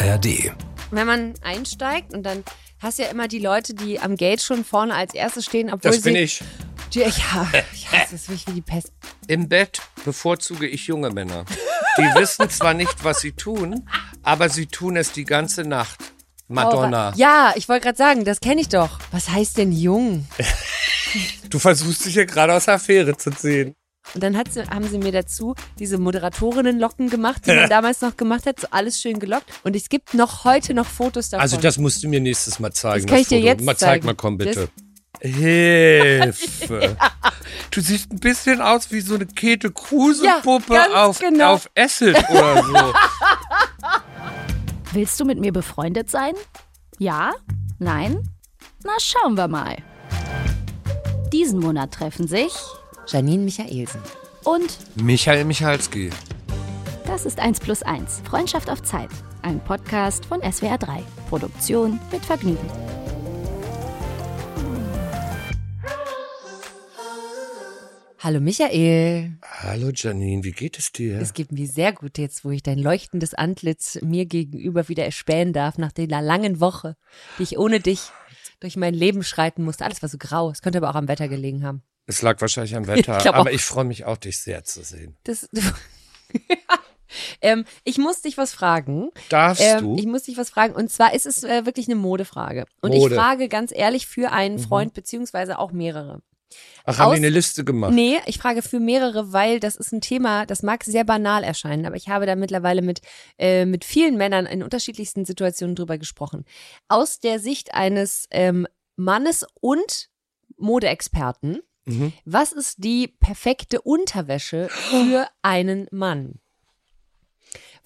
ARD. Wenn man einsteigt und dann hast du ja immer die Leute, die am Gate schon vorne als erstes stehen, obwohl Das sie. bin ich. Die, ja, ich hasse es wirklich wie die Pest. Im Bett bevorzuge ich junge Männer. Die wissen zwar nicht, was sie tun, aber sie tun es die ganze Nacht. Madonna. Ja, ich wollte gerade sagen, das kenne ich doch. Was heißt denn jung? Du versuchst dich ja gerade aus der Affäre zu ziehen. Und dann hat sie, haben sie mir dazu diese Moderatorinnenlocken gemacht, die man damals noch gemacht hat, so alles schön gelockt. Und es gibt noch heute noch Fotos davon. Also das musst du mir nächstes Mal zeigen. Das kann ich dir Foto. jetzt mal, zeigen. Zeig mal, komm bitte. Hilfe. Du siehst ein bisschen aus wie so eine Käthe Kruse-Puppe Ja, auf, genau. auf Acid oder so. Willst du mit mir befreundet sein? Ja? Nein? Na, schauen wir mal. Diesen Monat treffen sich Janine Michaelsen. und Michael Michalski. das ist 1 plus 1. Freundschaft auf Zeit. Ein Podcast von SWR 3. Produktion mit Vergnügen. Hallo Michael. Hallo Janine, wie geht es dir? Es geht mir sehr gut jetzt, wo ich dein leuchtendes Antlitz mir gegenüber wieder erspähen darf, nach der langen Woche, die ich ohne dich durch mein Leben schreiten musste. Alles war so grau. Es könnte aber auch am Wetter gelegen haben. Es lag wahrscheinlich am Wetter, Ich aber ich freue mich auch, dich sehr zu sehen. Das, ähm, ich muss dich was fragen. Darfst Ähm, du? ich muss dich was fragen. Und zwar ist es äh, wirklich eine Modefrage. Und Mode. Mhm. ich frage ganz ehrlich für einen Freund, beziehungsweise auch mehrere. Ach, haben aus- die eine Liste gemacht? Nee, ich frage für mehrere, weil das ist ein Thema, das mag sehr banal erscheinen, aber ich habe da mittlerweile mit, äh, mit vielen Männern in unterschiedlichsten Situationen drüber gesprochen. Aus der Sicht eines ähm, Mannes und Modeexperten, Mhm. was ist die perfekte Unterwäsche für einen Mann?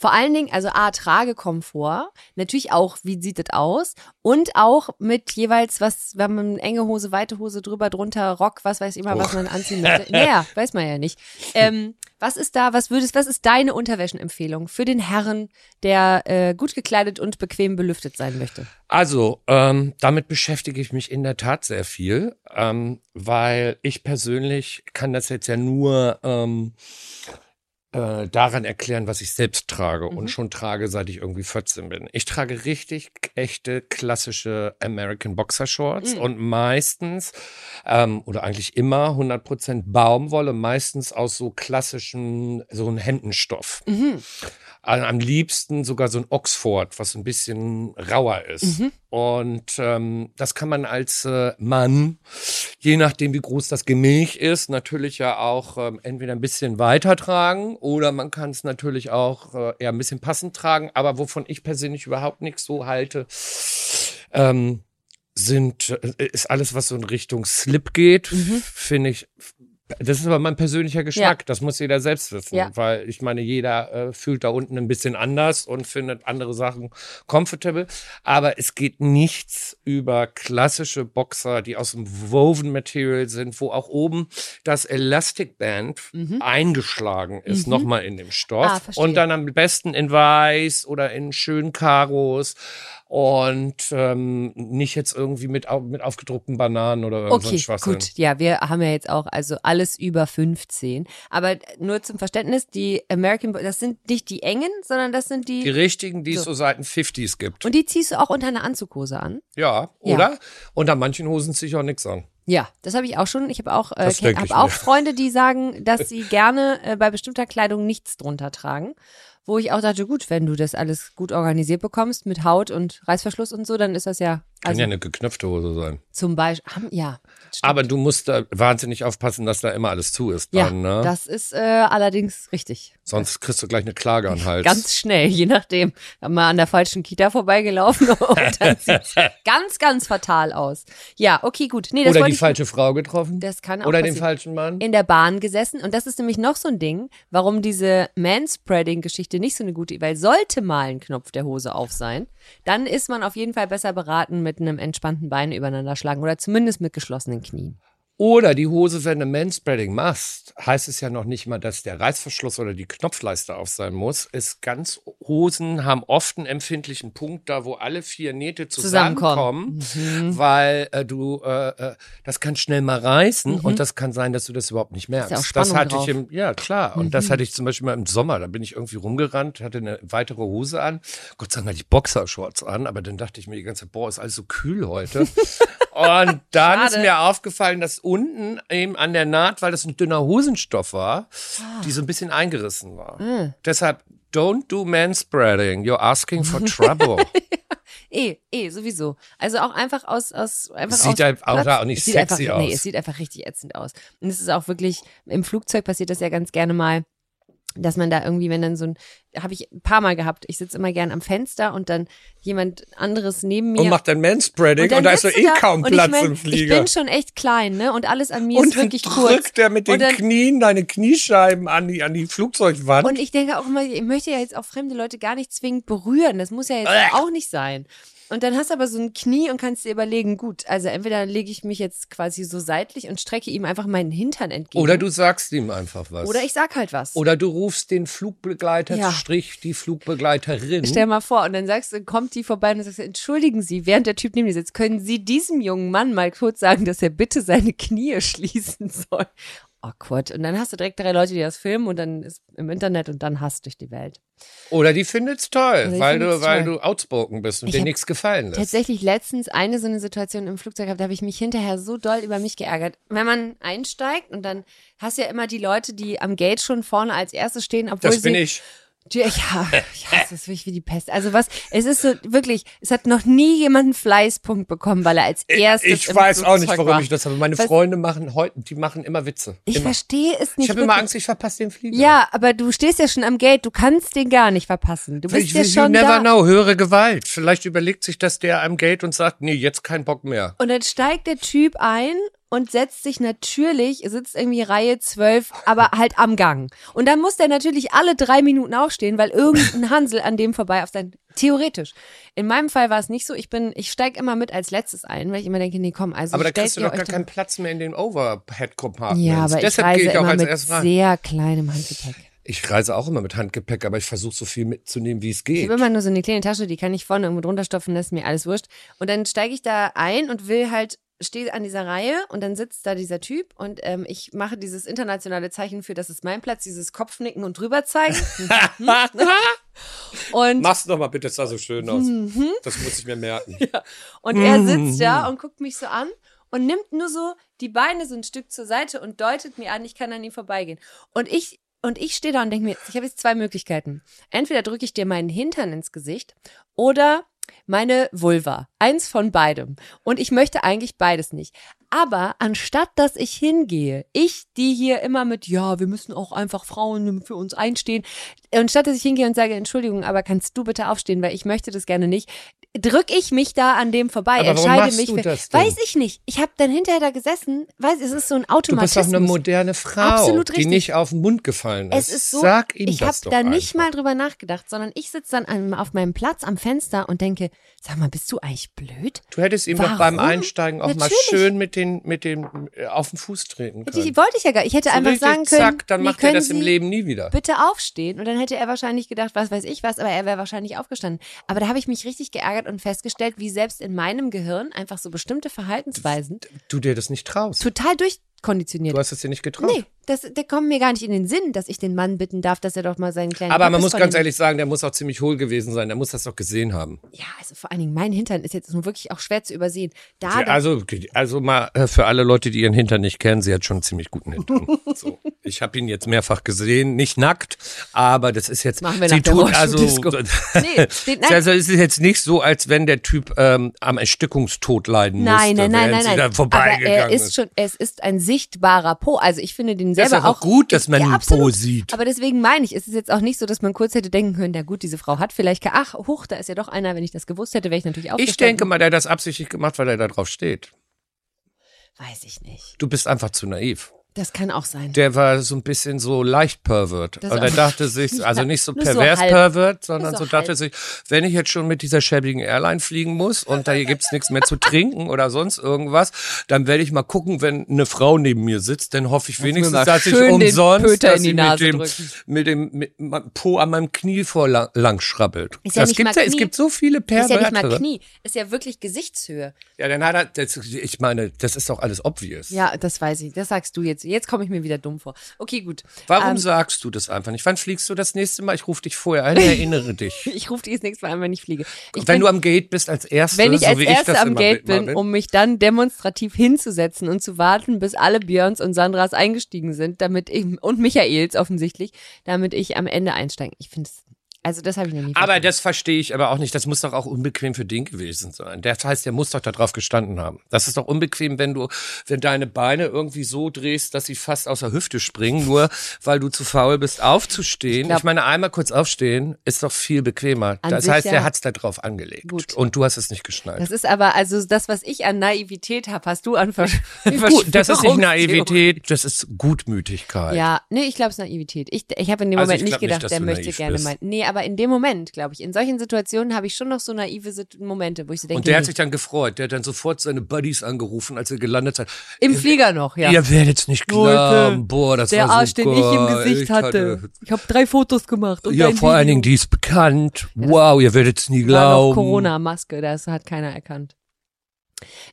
Vor allen Dingen, also A, Tragekomfort, natürlich auch, wie sieht das aus? Und auch mit jeweils, was, wenn man enge Hose, weite Hose drüber, drunter, Rock, was weiß ich immer, was Oh. man anziehen möchte. Naja, weiß man ja nicht. Ähm, was ist da, was würdest, was ist deine Unterwäschenempfehlung für den Herren, der äh, gut gekleidet und bequem belüftet sein möchte? Also, ähm, damit beschäftige ich mich in der Tat sehr viel, ähm, weil ich persönlich kann das jetzt ja nur ähm, äh, daran erklären, was ich selbst trage Mhm. und schon trage, seit ich irgendwie 14 bin. Ich trage richtig echte klassische American Boxer Shorts Mhm. und meistens ähm, oder eigentlich immer 100% Baumwolle, meistens aus so klassischen, so ein Hemdenstoff. Mhm. Am liebsten sogar so ein Oxford, was ein bisschen rauer ist. Mhm. Und ähm, das kann man als äh, Mann, je nachdem wie groß das Gemäch ist, natürlich ja auch ähm, entweder ein bisschen weiter tragen oder man kann es natürlich auch äh, eher ein bisschen passend tragen. Aber wovon ich persönlich überhaupt nichts so halte, ähm, sind, äh, ist alles, was so in Richtung Slip geht, Mhm. finde ich. Das ist aber mein persönlicher Geschmack. Das muss jeder selbst wissen. Ja. Weil ich meine, jeder äh, fühlt da unten ein bisschen anders und findet andere Sachen comfortable. Aber es geht nichts über klassische Boxer, die aus dem Woven Material sind, wo auch oben das Elastic Band eingeschlagen ist, Mhm. nochmal in dem Stoff. Ah, und dann am besten in weiß oder in schönen Karos und ähm, nicht jetzt irgendwie mit, mit aufgedruckten Bananen oder irgend so ein Okay, Schwachsinn. gut. Ja, wir haben ja jetzt auch also alles über 15. Aber nur zum Verständnis, die American, das sind nicht die engen, sondern das sind die, Die richtigen, die es So. so seit den 50s gibt. und die ziehst du auch unter einer Anzughose an. ja, Ja. oder? Und an manchen Hosen ziehe ich auch nichts an. Ja, das habe ich auch schon. Ich habe auch, äh, hab auch mir. Freunde, die sagen, dass sie gerne äh, bei bestimmter Kleidung nichts drunter tragen. Wo ich auch dachte, gut, wenn du das alles gut organisiert bekommst mit Haut und Reißverschluss und so, dann ist das ja, Kann also ja eine geknöpfte Hose sein. zum Beispiel, ja. stimmt. Aber du musst da wahnsinnig aufpassen, dass da immer alles zu ist ja, dann, ne? das ist äh, allerdings richtig. Sonst kriegst du gleich eine Klage an den Hals. Ganz schnell, je nachdem. Haben wir an der falschen Kita vorbeigelaufen und dann sieht's ganz, ganz fatal aus. Ja, okay, gut. Nee, Oder die falsche Frau getroffen. Das kann auch Oder den passieren. falschen Mann. in der Bahn gesessen und das ist nämlich noch so ein Ding, warum diese Manspreading-Geschichte nicht so eine gute, weil sollte mal ein Knopf der Hose auf sein, dann ist man auf jeden Fall besser beraten mit einem entspannten Bein übereinander schlagen oder zumindest mit geschlossenen Knien. Oder die Hose, wenn du Manspreading machst, heißt es ja noch nicht mal, dass der Reißverschluss oder die Knopfleiste auf sein muss, ist ganz Hosen haben oft einen empfindlichen Punkt, da wo alle vier Nähte Zusammenkommen. zusammenkommen, weil äh, du, äh, äh, das kann schnell mal reißen und das kann sein, dass du das überhaupt nicht merkst. ja das hatte drauf. ich im, ja klar, und das hatte ich zum Beispiel mal im Sommer, da bin ich irgendwie rumgerannt, hatte eine weitere Hose an, Gott sei Dank hatte ich Boxershorts an, aber dann dachte ich mir die ganze Zeit, boah, ist alles so kühl heute. Und dann ist Schade. mir aufgefallen, dass unten eben an der Naht, weil das ein dünner Hosenstoff war, Ah. die so ein bisschen eingerissen war. Mm. Deshalb, don't do manspreading. You're asking for trouble. Eh, eh, sowieso. Also auch einfach aus, aus einfach Es sieht aus auch da auch nicht sexy einfach, Nee, aus. es sieht einfach richtig ätzend aus. Und es ist auch wirklich, im Flugzeug passiert das ja ganz gerne mal, dass man da irgendwie, wenn dann so ein, habe ich ein paar Mal gehabt, ich sitze immer gern am Fenster und dann jemand anderes neben mir. Und macht dann Manspreading und, dann da ist so eh da kaum und Platz ich mein, im Ich Flieger. bin schon echt klein, ne? Und alles an mir und ist wirklich kurz. drückt er mit den und dann, Knien deine Kniescheiben an die, an die Flugzeugwand. Und ich denke auch immer, ich möchte ja jetzt auch fremde Leute gar nicht zwingend berühren. Das muss ja jetzt Äh. auch nicht sein. Und dann hast du aber so ein Knie und kannst dir überlegen, gut, also entweder lege ich mich jetzt quasi so seitlich und strecke ihm einfach meinen Hintern entgegen. Oder du sagst ihm einfach was. Oder ich sag halt was. Oder du rufst den Flugbegleiter, Ja. Strich, die Flugbegleiterin. Stell mal vor, und dann sagst du, kommt die vorbei und sagst, entschuldigen Sie, während der Typ neben dir sitzt, können Sie diesem jungen Mann mal kurz sagen, dass er bitte seine Knie schließen soll? Awkward. Und dann hast du direkt drei Leute, die das filmen und dann ist im Internet und dann hasst durch die Welt. Oder die findet's toll, die weil, du, findet's weil toll. du outspoken bist und Ich dir nichts gefallen lässt. Tatsächlich letztens eine so eine Situation im Flugzeug gehabt, da habe ich mich hinterher so doll über mich geärgert. Wenn man einsteigt und dann hast du ja immer die Leute, die am Gate schon vorne als Erste stehen, obwohl Das bin sie ich. Ja, ja, ich hasse es wirklich wie die Pest. Also was, es ist so wirklich, es hat noch nie jemand einen Fleißpunkt bekommen, weil er als erstes Ich weiß auch nicht, warum war. ich das habe. Meine Was- Freunde machen heute, die machen immer Witze. Ich immer. verstehe es nicht. Ich habe immer. Angst, ich verpasse den Flieger. Ja, aber du stehst ja schon am Gate, du kannst den gar nicht verpassen. Du bist Ich, ja you schon never da. know, höhere Gewalt. Vielleicht überlegt sich das der am Gate und sagt, nee, jetzt kein Bock mehr. Und dann steigt der Typ ein und setzt sich natürlich, sitzt irgendwie Reihe 12, aber halt am Gang. Und dann muss der natürlich alle drei Minuten aufstehen, weil irgendein Hansel an dem vorbei auf sein. Theoretisch. In meinem Fall war es nicht so. Ich bin, ich steig immer mit als letztes ein, weil ich immer denke, nee, komm, also Aber da kriegst du doch gar keinen Platz mehr in den Overhead-Compartments. Ja, aber Deshalb ich gehe reise ich auch immer als mit sehr kleinem Handgepäck. Ich reise auch immer mit Handgepäck, aber ich versuche so viel mitzunehmen, wie es Ich geht. habe immer nur so eine kleine Tasche, die kann ich vorne irgendwo drunter stopfen, das ist mir alles wurscht. Und dann steige ich da ein und will halt, stehe an dieser Reihe und dann sitzt da dieser Typ und ähm, ich mache dieses internationale Zeichen für, das ist mein Platz, dieses Kopfnicken und drüber zeigen. und Mach's doch mal bitte, es sah so schön aus. Mhm. Das muss ich mir merken. Und er sitzt da und guckt mich so an und nimmt nur so die Beine so ein Stück zur Seite und deutet mir an, ich kann an ihm vorbeigehen. Und ich und ich stehe da und denke mir, ich habe jetzt zwei Möglichkeiten. Entweder drücke ich dir meinen Hintern ins Gesicht oder meine Vulva. Eins von beidem. Und ich möchte eigentlich beides nicht. Aber anstatt dass ich hingehe, ich, die hier immer mit, ja, wir müssen auch einfach Frauen für uns einstehen, und statt dass ich hingehe und sage, Entschuldigung, aber kannst du bitte aufstehen, weil ich möchte das gerne nicht, drück ich mich da an dem vorbei, Aber warum entscheide mich. du für- das denn? Weiß ich nicht. Ich habe dann hinterher da gesessen, weiß, es ist so ein Du bist Automatismus. doch eine moderne Frau, Absolut die richtig. nicht auf den Mund gefallen ist. Es ist so, Sag ihm ich habe da nicht einfach. mal drüber nachgedacht, sondern ich sitze dann an, auf meinem Platz am Fenster und denke, sag mal, bist du eigentlich blöd? Du hättest ihm doch beim Warum? Einsteigen auch mal Natürlich. schön mit den, mit dem äh, auf den Fuß treten können. Die wollte ich ja gar Ich hätte So einfach sagen können, zack, dann macht er das im Leben nie wieder. bitte aufstehen. Und dann hätte er wahrscheinlich gedacht, was weiß ich was, aber er wäre wahrscheinlich aufgestanden. Aber da habe ich mich richtig geärgert und festgestellt, wie selbst in meinem Gehirn einfach so bestimmte Verhaltensweisen Du dir das nicht traust. total durchkonditioniert. Du hast es dir nicht getraut. Nee, das, der kommt mir gar nicht in den Sinn, dass ich den Mann bitten darf, dass er doch mal seinen kleinen Aber man Penis muss ganz ehrlich sagen, der muss auch ziemlich hohl gewesen sein. Der muss das doch gesehen haben. Ja, also vor allen Dingen mein Hintern ist jetzt nun wirklich auch schwer zu übersehen. Da, da also, also mal äh, für alle Leute, die ihren Hintern nicht kennen, sie hat schon einen ziemlich guten Hintern. so. Ich habe ihn jetzt mehrfach gesehen, nicht nackt, aber das ist jetzt. Machen wir sie tut also. Nee, den- also es ist jetzt nicht so, als wenn der Typ ähm, am Erstickungstod leiden Nein, musste, nein, nein, nein, sie nein. da Aber er ist schon, es ist ein sichtbarer Po. Also ich finde den Das ist selber auch gut, dass man ja, absolut. Po sieht. Aber deswegen meine ich, es ist jetzt auch nicht so, dass man kurz hätte denken können, na gut, diese Frau hat vielleicht, ach, huch, da ist ja doch einer, wenn ich das gewusst hätte, wäre ich natürlich auch Ich denke mal, der hat das absichtlich gemacht, weil er da drauf steht. Weiß ich nicht. Du bist einfach zu naiv. Das kann auch sein. Der war so ein bisschen so leicht pervert. Das Und auch- er dachte sich, also nicht so so pervers halb. pervert, sondern so so dachte sich, wenn ich jetzt schon mit dieser schäbigen Airline fliegen muss und da gibt's nichts mehr zu trinken oder sonst irgendwas, dann werde ich mal gucken, wenn eine Frau neben mir sitzt, dann hoffe ich wenigstens, dass ich umsonst, dass Nase mit dem, mit dem mit Po an meinem Knie vor lang, lang schrabbelt. Ist ja das nicht gibt's mal ja, es Knie. gibt so viele ist ja nicht mal Pervertere. Knie, ist ja wirklich Gesichtshöhe. Ja, dann hat er, das, ich meine, das ist doch alles obvious. Ja, das weiß ich. Das sagst du jetzt. Jetzt komme ich mir wieder dumm vor. Okay, gut. Warum Ähm, sagst du das einfach nicht? Wann fliegst du das nächste Mal? Ich rufe dich vorher ein, erinnere dich. Ich rufe dich das nächste Mal an, wenn ich fliege. Ich Wenn bin- du am Gate bist als Erste, wenn ich so als wie Erste ich am Gate immer bin, um mich dann demonstrativ hinzusetzen und zu warten, bis alle Björns und Sandras eingestiegen sind, damit ich, und Michaels offensichtlich, damit ich am Ende einsteige. Ich finde es, also das habe ich noch nie Aber das verstehe ich aber auch nicht. Das muss doch auch unbequem für den gewesen sein. Das heißt, der muss doch da drauf gestanden haben. Das ist doch unbequem, wenn du, wenn deine Beine irgendwie so drehst, dass sie fast aus der Hüfte springen, nur weil du zu faul bist, aufzustehen. Ich, glaub- meine, einmal kurz aufstehen ist doch viel bequemer. Das heißt, ja. er hat's da drauf angelegt. Gut. Und du hast es nicht geschnallt. Das ist aber, also das, was ich an Naivität habe, hast du an Versch Gut, das ist nicht. Naivität, das ist Gutmütigkeit. Ja, nee, ich glaube, es ist Naivität. Ich, ich habe in dem Also Moment ich nicht nicht, gedacht, dass der möchte gerne bist. mein. Nee, aber in dem Moment, glaube ich, in solchen Situationen habe ich schon noch so naive Momente, wo ich so denke, Und der hat nee, sich dann gefreut. Der hat dann sofort seine Buddies angerufen, als er gelandet hat. im Flieger noch, ja. Ihr werdet's nicht Leute, glauben. Boah, das der war so Arsch, den ich im. Gesicht Ich hatte. Ich habe drei Fotos gemacht. Und Ja, vor allen. Dingen, die ist bekannt. Wow, ihr werdet's nie war glauben. noch Corona-Maske, das hat keiner erkannt.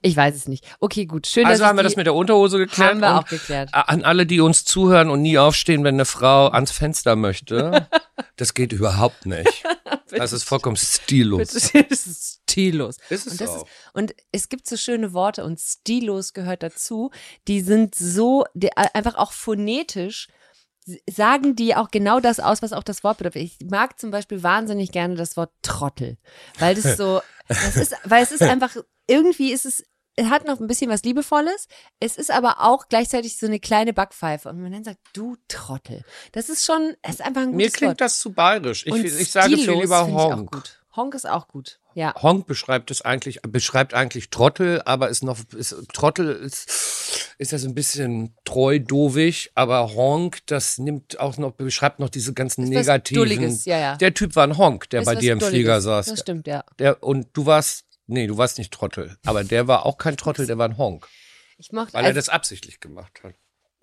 Ich weiß es nicht. Okay, gut. Schön, Also dass haben wir das mit der Unterhose geklärt. haben wir auch geklärt. An alle, die uns zuhören und nie aufstehen, wenn eine Frau ans Fenster möchte, das geht überhaupt nicht. Das ist vollkommen stillos. das ist stillos. Ist es und, das auch. Ist, und es gibt so schöne Worte und stilos gehört dazu. Die sind so, die, einfach auch phonetisch sagen die auch genau das aus, was auch das Wort bedeutet. Ich mag zum Beispiel wahnsinnig gerne das Wort Trottel, weil das so, das ist, weil es ist einfach, irgendwie ist es, es hat noch ein bisschen was Liebevolles. Es ist aber auch gleichzeitig so eine kleine Backpfeife. Und man dann sagt, du Trottel. Das ist schon, es ist einfach ein gutes Mir klingt Wort. das zu bayerisch. Ich, Und ich sage viel lieber Honk. gut. Honk ist auch gut. Ja. Honk beschreibt es eigentlich, beschreibt eigentlich Trottel, aber ist noch, ist, Trottel ist, ist ja so ein bisschen treu, dovig, aber Honk, das nimmt auch noch, beschreibt noch diese ganzen negativen. Ja, ja. Der Typ war ein Honk, der Ist bei dir im Dulliges. Flieger saß. Das stimmt, ja. Der, und du warst, nee, du warst nicht Trottel, aber der war auch kein Trottel, der war ein Honk, Ich mochte, weil er also, das absichtlich gemacht hat.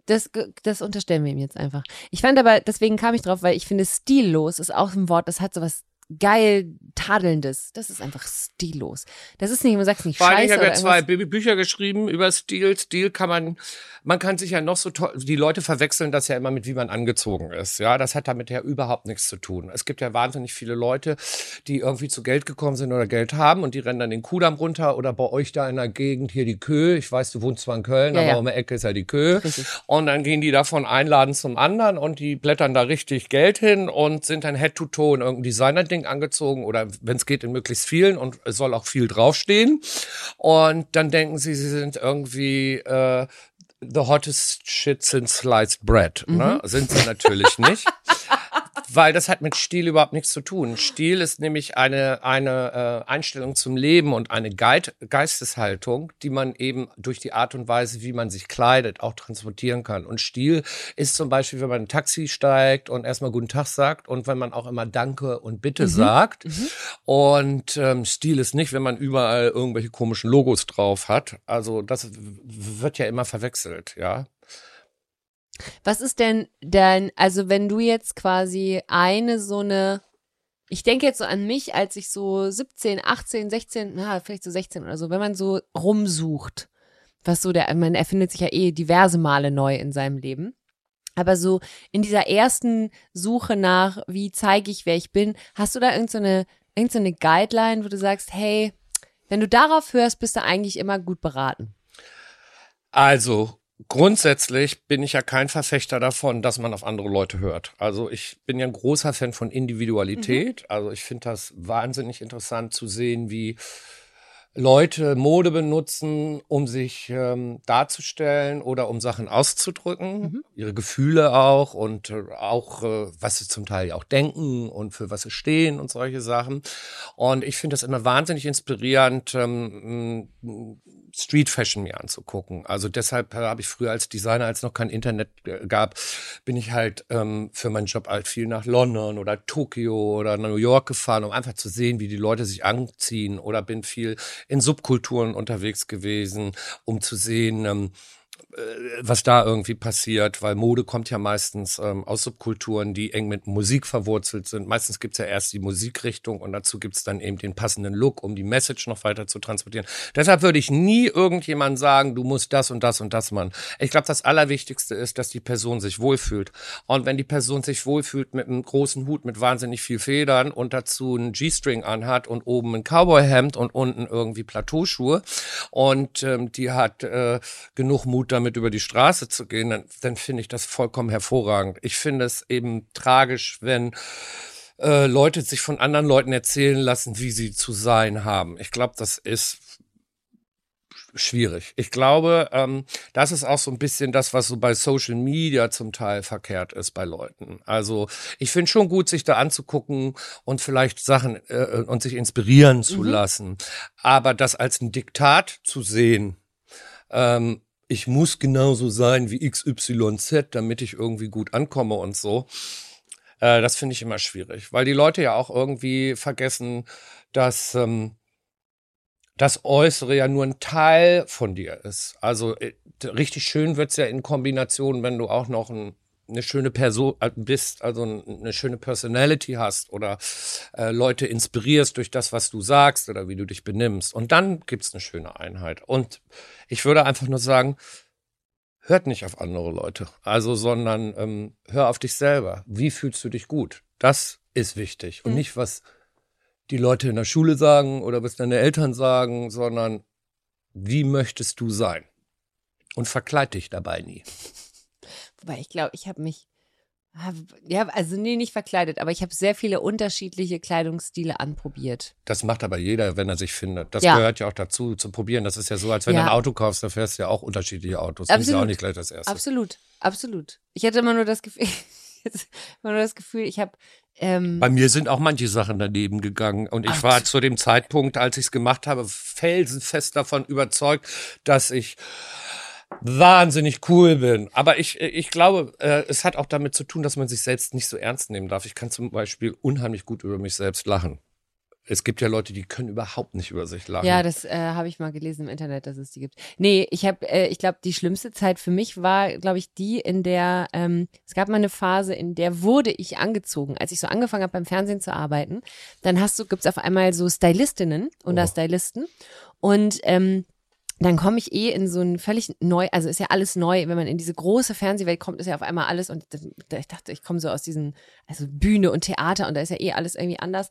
das, das unterstellen wir ihm jetzt einfach. Ich fand aber, deswegen kam ich drauf, weil ich finde, stillos ist auch ein Wort, das hat sowas geil Tadelndes. Das ist einfach stillos. Das ist nicht, man sagt nicht Vor scheiße ich habe ja zwei irgendwas. Bü- Bücher geschrieben über Stil. Stil kann man, man kann sich ja noch so toll, die Leute verwechseln das ja immer mit, wie man angezogen ist. Ja, das hat damit ja überhaupt nichts zu tun. Es gibt ja wahnsinnig viele Leute, die irgendwie zu Geld gekommen sind oder Geld haben und die rennen dann den Kudamm runter oder bei euch da in der Gegend hier die Kö. Ich weiß, du wohnst zwar in Köln, Ja, aber ja. um die Ecke ist ja die Kö. Richtig. Und dann gehen die da von Einladen zum anderen und die blättern da richtig Geld hin und sind dann Head to Toe in irgendein Designer-Ding angezogen oder wenn es geht in möglichst vielen und es soll auch viel draufstehen. Und dann denken sie, sie sind irgendwie äh, the hottest shit since sliced bread. Ne? Sind sie natürlich nicht. Weil das hat mit Stil überhaupt nichts zu tun. Stil ist nämlich eine, eine äh, Einstellung zum Leben und eine Geid Geisteshaltung, die man eben durch die Art und Weise, wie man sich kleidet, auch transportieren kann. Und Stil ist zum Beispiel, wenn man in ein Taxi steigt und erstmal Guten Tag sagt und wenn man auch immer Danke und Bitte sagt. Und ähm, Stil ist nicht, wenn man überall irgendwelche komischen Logos drauf hat. Also das wird ja immer verwechselt, ja. Was ist denn denn, also wenn du jetzt quasi eine so eine, ich denke jetzt so an mich, als ich so 17, 18, 16, na, vielleicht so 16 oder so, wenn man so rumsucht, was so der, man erfindet sich ja eh diverse Male neu in seinem Leben. Aber so in dieser ersten Suche nach, wie zeige ich, wer ich bin, hast du da irgendeine, irgendeine Guideline, wo du sagst, hey, wenn du darauf hörst, bist du eigentlich immer gut beraten. Also grundsätzlich bin ich ja kein Verfechter davon, dass man auf andere Leute hört. Also ich bin ja ein großer Fan von Individualität. Also ich finde das wahnsinnig interessant zu sehen, wie Leute Mode benutzen, um sich ähm, darzustellen oder um Sachen auszudrücken, ihre Gefühle auch und äh, auch, äh, was sie zum Teil auch denken und für was sie stehen und solche Sachen. Und ich finde das immer wahnsinnig inspirierend, ähm, Street Fashion mir anzugucken. Also deshalb habe ich früher als Designer, als noch kein Internet äh, gab, bin ich halt ähm, für meinen Job halt viel nach London oder Tokio oder New York gefahren, um einfach zu sehen, wie die Leute sich anziehen. Oder bin viel in Subkulturen unterwegs gewesen, um zu sehen, ähm, äh, was da irgendwie passiert, weil Mode kommt ja meistens ähm, aus Subkulturen, die eng mit Musik verwurzelt sind. Meistens gibt's ja erst die Musikrichtung und dazu gibt's dann eben den passenden Look, um die Message noch weiter zu transportieren. Deshalb würde ich nie irgendjemand sagen, du musst das und das und das machen. Ich glaube, das Allerwichtigste ist, dass die Person sich wohlfühlt. Und wenn die Person sich wohlfühlt mit einem großen Hut mit wahnsinnig viel Federn und dazu einen G-String anhat und oben ein Cowboy-Hemd und unten irgendwie Plateauschuhe und ähm, die hat äh, genug Mut damit, damit über die Straße zu gehen, dann, dann finde ich das vollkommen hervorragend. Ich finde es eben tragisch, wenn äh, Leute sich von anderen Leuten erzählen lassen, wie sie zu sein haben. Ich glaube, das ist schwierig. Ich glaube, ähm, das ist auch so ein bisschen das, was so bei Social Media zum Teil verkehrt ist bei Leuten. Also ich finde schon gut, sich da anzugucken und vielleicht Sachen äh, und sich inspirieren zu mhm. lassen. Aber das als ein Diktat zu sehen, ähm, ich muss genauso sein wie XYZ, damit ich irgendwie gut ankomme und so. Äh, das finde ich immer schwierig, weil die Leute ja auch irgendwie vergessen, dass ähm, das Äußere ja nur ein Teil von dir ist. Also äh, richtig schön wird's ja in Kombination, wenn du auch noch ein eine schöne Person äh, bist, also eine schöne Personality hast oder äh, Leute inspirierst durch das, was du sagst oder wie du dich benimmst. Und dann gibt's eine schöne Einheit. Und ich würde einfach nur sagen, hört nicht auf andere Leute, also sondern ähm, hör auf dich selber. Wie fühlst du dich gut? Das ist wichtig und mhm. nicht was die Leute in der Schule sagen oder was deine Eltern sagen, sondern wie möchtest du sein? Und verkleid dich dabei nie. Wobei ich glaube, ich habe mich, ja, also nee, nicht verkleidet, aber ich habe sehr viele unterschiedliche Kleidungsstile anprobiert. Das macht aber jeder, wenn er sich findet. Das ja. gehört ja auch dazu, zu probieren. Das ist ja so, als wenn ja. du ein Auto kaufst, da fährst du ja auch unterschiedliche Autos. Absolut. Das ist ja auch nicht gleich das erste. Absolut, absolut. Ich hatte immer nur das Gefühl, immer nur das Gefühl, ich habe ähm, Bei mir sind auch manche Sachen daneben gegangen. Und ich Ach. war zu dem Zeitpunkt, als ich es gemacht habe, felsenfest davon überzeugt, dass ich wahnsinnig cool bin. Aber ich, ich glaube, äh, es hat auch damit zu tun, dass man sich selbst nicht so ernst nehmen darf. Ich kann zum Beispiel unheimlich gut über mich selbst lachen. Es gibt ja Leute, die können überhaupt nicht über sich lachen. Ja, das äh, habe ich mal gelesen im Internet, dass es die gibt. Nee, ich habe, äh, ich glaube, die schlimmste Zeit für mich war, glaube ich, die, in der ähm, es gab mal eine Phase, in der wurde ich angezogen, als ich so angefangen habe beim Fernsehen zu arbeiten. Dann hast du, gibt's auf einmal so Stylistinnen oder oh. Stylisten und ähm, dann komme ich eh in so ein völlig neu, also ist ja alles neu, wenn man in diese große Fernsehwelt kommt, ist ja auf einmal alles und ich dachte, ich komme so aus diesen, also Bühne und Theater und da ist ja eh alles irgendwie anders.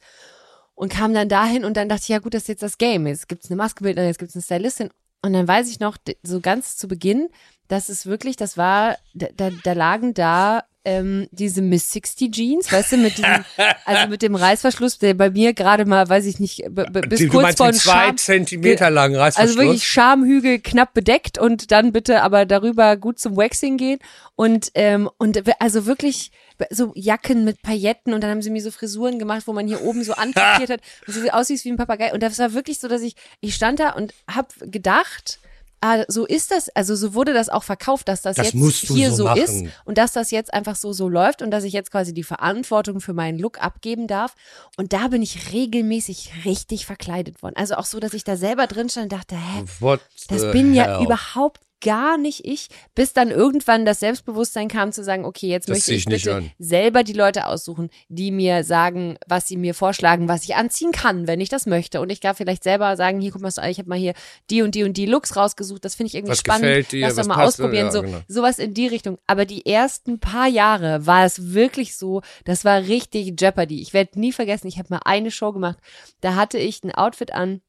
Und kam dann dahin und dann dachte ich, ja gut, das ist jetzt das Game, jetzt gibt's eine Maskebildnerin, jetzt gibt's eine Stylistin. Und dann weiß ich noch, so ganz zu Beginn, dass es wirklich, das war, da, da lagen da ähm, diese Miss 60 Jeans, weißt du, mit diesem, also mit dem Reißverschluss, der bei mir gerade mal, weiß ich nicht, bis du kurz vor zwei Scham, Zentimeter langen Reißverschluss. Also wirklich Schamhügel knapp bedeckt und dann bitte aber darüber gut zum Waxing gehen. Und ähm, und also wirklich so Jacken mit Pailletten und dann haben sie mir so Frisuren gemacht, wo man hier oben so antrapiert hat, und so aussieht wie ein Papagei. Und das war wirklich so, dass ich ich stand da und hab gedacht, ah, so ist das, also so wurde das auch verkauft, dass das, das jetzt hier so, so ist und dass das jetzt einfach so so läuft und dass ich jetzt quasi die Verantwortung für meinen Look abgeben darf. Und da bin ich regelmäßig richtig verkleidet worden. Also auch so, dass ich da selber drin stand und dachte, hä, What das bin hell? ja überhaupt gar nicht ich, bis dann irgendwann das Selbstbewusstsein kam zu sagen, okay, jetzt das möchte ich, ich bitte selber die Leute aussuchen, die mir sagen, was sie mir vorschlagen, was ich anziehen kann, wenn ich das möchte. Und ich darf vielleicht selber sagen, hier guck mal, ich habe mal hier die und die und die Looks rausgesucht, das finde ich irgendwie was spannend. Dir, Lass doch mal ausprobieren, ja, so genau. sowas in die Richtung. Aber die ersten paar Jahre war es wirklich so, das war richtig Jeopardy. Ich werde nie vergessen, ich habe mal eine Show gemacht, da hatte ich ein Outfit an,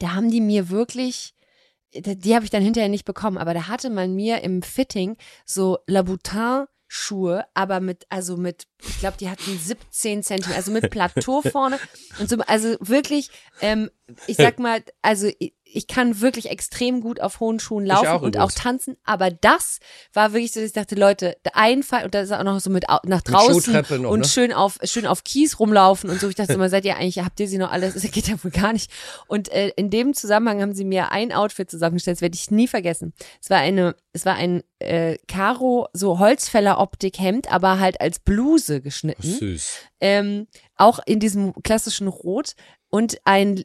da haben die mir wirklich die habe ich dann hinterher nicht bekommen, aber da hatte man mir im Fitting so Laboutin Schuhe, aber mit, also mit, ich glaube, die hatten 17 Zentimeter, also mit Plateau vorne und so, also wirklich, ähm, ich sag mal, also ich kann wirklich extrem gut auf hohen Schuhen laufen auch und auch tanzen, aber das war wirklich so, dass ich dachte, Leute, der Einfall und da ist auch noch so mit nach draußen Schuhtreppe noch, und ne? schön auf schön auf Kies rumlaufen und so. Ich dachte immer, seid ihr eigentlich, habt ihr sie noch alles? Das geht ja wohl gar nicht. Und äh, in dem Zusammenhang haben sie mir ein Outfit zusammengestellt, das werde ich nie vergessen. Es war eine, es war ein äh, Karo so Holzfäller Optik Hemd, aber halt als Bluse geschnitten Süß. ähm, auch in diesem klassischen Rot und ein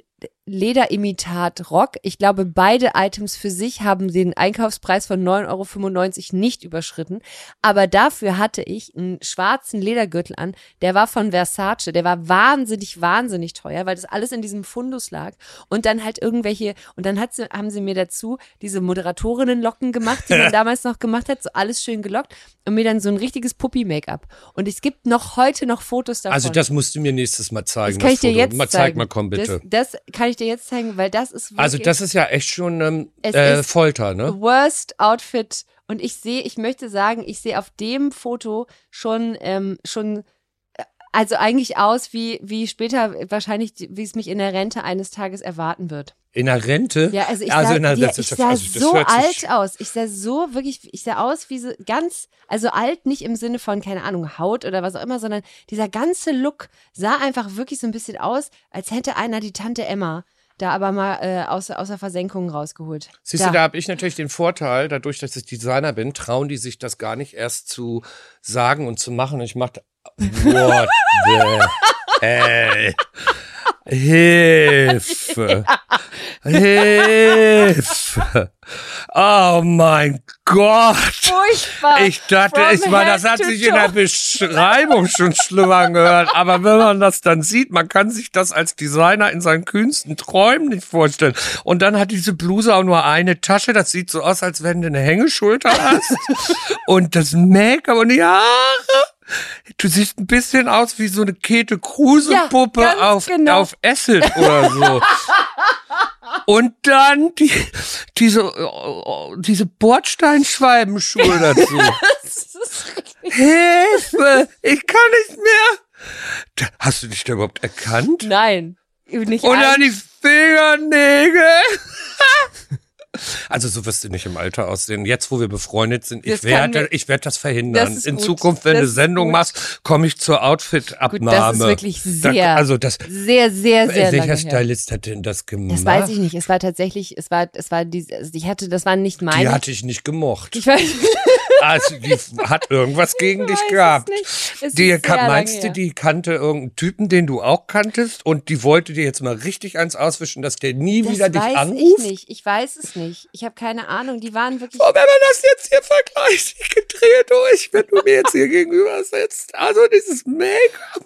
Lederimitat-Rock. Ich glaube, beide Items für sich haben den Einkaufspreis von 9,95 Euro nicht überschritten. Aber dafür hatte ich einen schwarzen Ledergürtel an. Der war von Versace. Der war wahnsinnig, wahnsinnig teuer, weil das alles in diesem Fundus lag. Und dann halt irgendwelche, und dann hat sie, haben sie mir dazu diese Moderatorinnenlocken gemacht, die man damals noch gemacht hat. So alles schön gelockt. Und mir dann so ein richtiges Puppy-Make-up. Und es gibt noch heute noch Fotos davon. Also das musst du mir nächstes Mal zeigen. Das kann ich dir Foto. jetzt mal, zeigen. Zeig mal, komm bitte. Das, das kann ich dir jetzt zeigen, weil das ist wirklich also das ist ja echt schon ähm, äh, Folter, ne? worst Outfit. Und ich sehe, ich möchte sagen, ich sehe auf dem Foto schon, ähm, schon, äh, also eigentlich aus wie, wie später wahrscheinlich, wie es mich in der Rente eines Tages erwarten wird. In der Rente? Ja, also ich also sah, in der, das ich sah also so alt aus. Ich sah so wirklich, ich sah aus wie so ganz, also alt nicht im Sinne von, keine Ahnung, Haut oder was auch immer, sondern dieser ganze Look sah einfach wirklich so ein bisschen aus, als hätte einer die Tante Emma da aber mal äh, aus, aus der Versenkung rausgeholt. Siehst du, da habe ich natürlich den Vorteil, dadurch, dass ich Designer bin, trauen die sich das gar nicht erst zu sagen und zu machen. Ich mache What the hell? Hilfe! Hilfe! Oh mein Gott! Furchtbar. Ich dachte, From ich meine, das hat sich in der. Beschreibung schon schlimmer angehört. Aber wenn man das dann sieht, man kann sich das als Designer in seinen kühnsten Träumen nicht vorstellen. Und dann hat diese Bluse auch nur eine Tasche. Das sieht so aus, als wenn du eine Hängeschulter hast. und das Make-up und die Haare. Du siehst ein bisschen aus wie so eine Käthe Kruse Ja, auf, genau. auf Acid oder so. Und dann die, diese, äh, diese Bordsteinschweibenschuhe dazu. Hilfe! Ich kann nicht mehr! Hast du dich da überhaupt erkannt? Nein. Nicht Und dann die Fingernägel! Also so wirst du nicht im Alter aussehen. Jetzt, wo wir befreundet sind, ich Das kann werde, ich werde das verhindern. Das In gut. Zukunft, wenn Das du ist Sendung gut. machst, komme ich zur Outfit-Abnahme. Das ist wirklich sehr, Da, also das, sehr, sehr, sehr welcher her. Stylist hat denn das gemacht? Das weiß ich nicht. Es war tatsächlich, es war, es war diese, also ich hatte, das waren nicht Die meine. hatte ich nicht gemocht. ich weiß, Also die hat irgendwas gegen dich gehabt. Die meinst du, die kannte irgendeinen Typen, den du auch kanntest und die wollte dir jetzt mal richtig eins auswischen, dass der nie das wieder dich weiß anruft? ich nicht. Ich weiß es nicht. Ich habe keine Ahnung. Die waren wirklich. Oh, wenn man das jetzt hier vergleicht, ich gedrehe durch, wenn du mir jetzt hier gegenüber sitzt. Also dieses Make-up,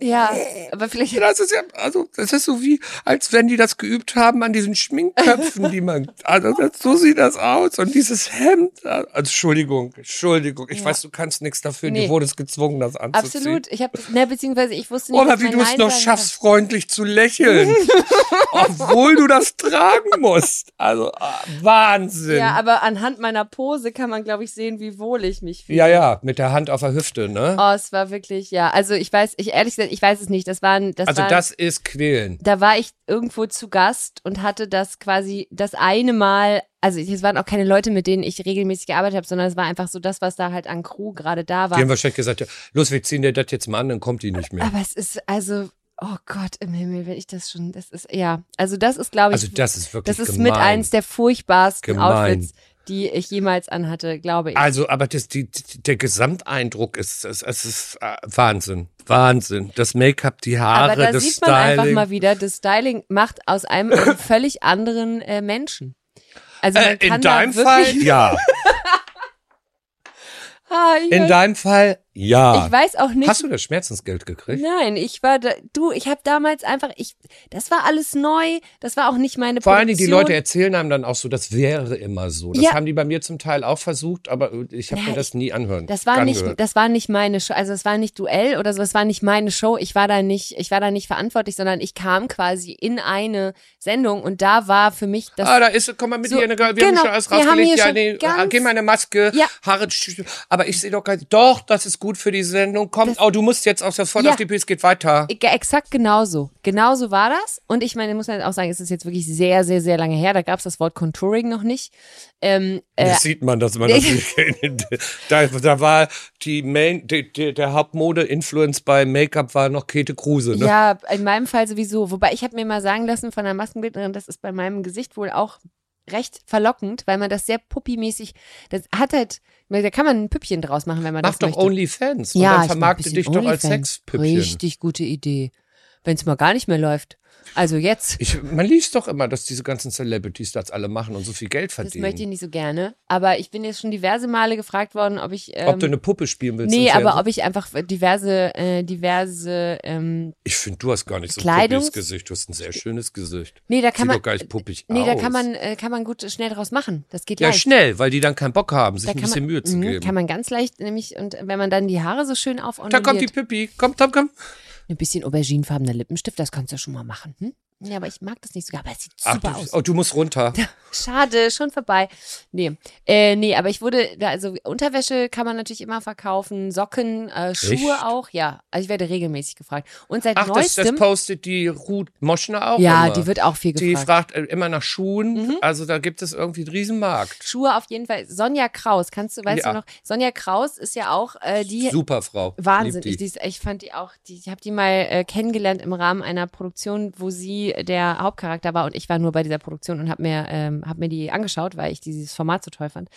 Ja, aber vielleicht. das ist ja, also das ist so wie, als wenn die das geübt haben an diesen Schminkköpfen, die man, also das, so sieht das aus. Und dieses Hemd, also Entschuldigung, Entschuldigung, ich Ja. weiß, du kannst nichts dafür, Nee. dir wurdest gezwungen, das anzuziehen. Absolut. Ich habe, ne, beziehungsweise ich wusste nicht. Oder wie du es noch schaffst, freundlich zu lächeln. obwohl du das tragen musst. Also ah, Wahnsinn. Ja, aber anhand meiner Pose kann man, glaube ich, sehen, wie wohl ich mich fühle. ja, ja, mit der Hand auf der Hüfte, ne? Oh, es war wirklich, ja. Also ich weiß, ich ehrlich gesagt, ich weiß es nicht. Das waren, das also waren, das ist quälen. da war ich irgendwo zu Gast und hatte das quasi das eine Mal, also es waren auch keine Leute, mit denen ich regelmäßig gearbeitet habe, sondern es war einfach so das, was da halt an Crew gerade da Die war. haben wahrscheinlich gesagt, ja, los, wir ziehen dir das jetzt mal an, dann kommt die nicht mehr. Aber es ist also, oh Gott im Himmel, wenn ich das schon, das ist, ja. Also das ist, glaube ich, Also das ist wirklich das ist gemein. mit eins der furchtbarsten Gemein. Outfits, die ich jemals anhatte, glaube ich. Also, aber das, die, der Gesamteindruck ist, es, es ist äh, Wahnsinn. Wahnsinn. Das Make-up, die Haare, Aber da das sieht man Styling. einfach mal wieder, das Styling macht aus einem einen völlig anderen äh, Menschen. Also äh, in deinem da Fall, ja. Ah, In deinem Fall, ja. ich weiß auch nicht. Hast du das Schmerzensgeld gekriegt? Nein, ich war da, du, ich habe damals einfach, ich, das war alles neu, das war auch nicht meine Vor allen Dingen die. Leute erzählen einem dann auch so, das wäre immer so. Das Ja. haben die bei mir zum Teil auch versucht, aber ich habe Ja, mir das nie anhören. Das war nicht, angehört. das war nicht meine Show, also es war nicht Duell oder so, es war nicht meine Show. Ich war da nicht, ich war da nicht verantwortlich, sondern ich kam quasi in eine Sendung und da war für mich das. Ah, da ist, komm mal mit So, hier, eine, wir haben genau, schon alles haben rausgelegt. Ja, nee, geh mal eine Maske, Ja. Haare, aber ich sehe doch gar nicht, doch, das ist gut für die Sendung. Komm, Das- oh, du musst jetzt aus der Voll Ja. auf die Bühne, es geht weiter. Ge- Exakt genauso. Genauso war das. Und ich meine, muss man auch sagen, es ist jetzt wirklich sehr, sehr, sehr lange her. Da gab es das Wort Contouring noch nicht. Ähm, äh, Das sieht man, dass man das nicht kennt. Da, da war die Main, die, die, der Hauptmode-Influence bei Make-up war noch Käthe Kruse, ne? Ja, in meinem Fall sowieso. Wobei ich habe mir mal sagen lassen von einer Maskenbildnerin, das ist bei meinem Gesicht wohl auch recht verlockend, weil man das sehr puppimäßig, das hat halt, da kann man ein Püppchen draus machen, wenn man Mach das doch möchte. OnlyFans und ja, dann mach vermarkte dich doch als OnlyFans. Sexpüppchen. Richtig gute Idee. Wenn es mal gar nicht mehr läuft. Also jetzt. Ich, man liest doch immer, dass diese ganzen Celebrities das alle machen und so viel Geld Das verdienen. möchte ich nicht so gerne. Aber ich bin jetzt schon diverse Male gefragt worden, ob ich. Ähm, ob du eine Puppe spielen willst. nee, aber ob ich einfach diverse, äh, diverse, ähm, Ich finde, du hast gar nicht so ein Kleidungs- puppiges Gesicht. Du hast ein sehr schönes Gesicht. nee, da kann Sieht man, doch gar nicht puppig nee, aus. da kann man, äh, kann man gut schnell draus machen. Das geht Ja, leicht. schnell, weil die dann keinen Bock haben, sich Da ein bisschen man, Mühe zu Mhm, geben. Kann man ganz leicht nämlich, und wenn man dann die Haare so schön da aufordnet, kommt die Pippi. Komm, komm, komm. Ein bisschen auberginefarbener Lippenstift, das kannst du ja schon mal machen. Hm? Ja, aber ich mag das nicht so, aber es sieht Ach, super du, aus. oh, du musst runter. Schade, schon vorbei. Nee, äh, nee, aber ich wurde, also Unterwäsche kann man natürlich immer verkaufen, Socken, äh, Schuhe Echt? auch, ja. Also ich werde regelmäßig gefragt. Und seit Ach, das, das neuestem, postet die Ruth Moschner auch ja, immer. die wird auch viel Die gefragt. fragt äh, immer nach Schuhen. Mhm. Also da gibt es irgendwie einen Riesenmarkt. Schuhe auf jeden Fall. Sonja Kraus, kannst du, weißt Ja. du noch? Sonja Kraus ist ja auch äh, die Super Frau. Wahnsinn. Lieb Ich, die. die ist, ich fand die auch, die, ich habe die mal äh, kennengelernt im Rahmen einer Produktion, wo sie der Hauptcharakter war und ich war nur bei dieser Produktion und habe mir, ähm, hab mir die angeschaut, weil ich dieses Format so toll fand.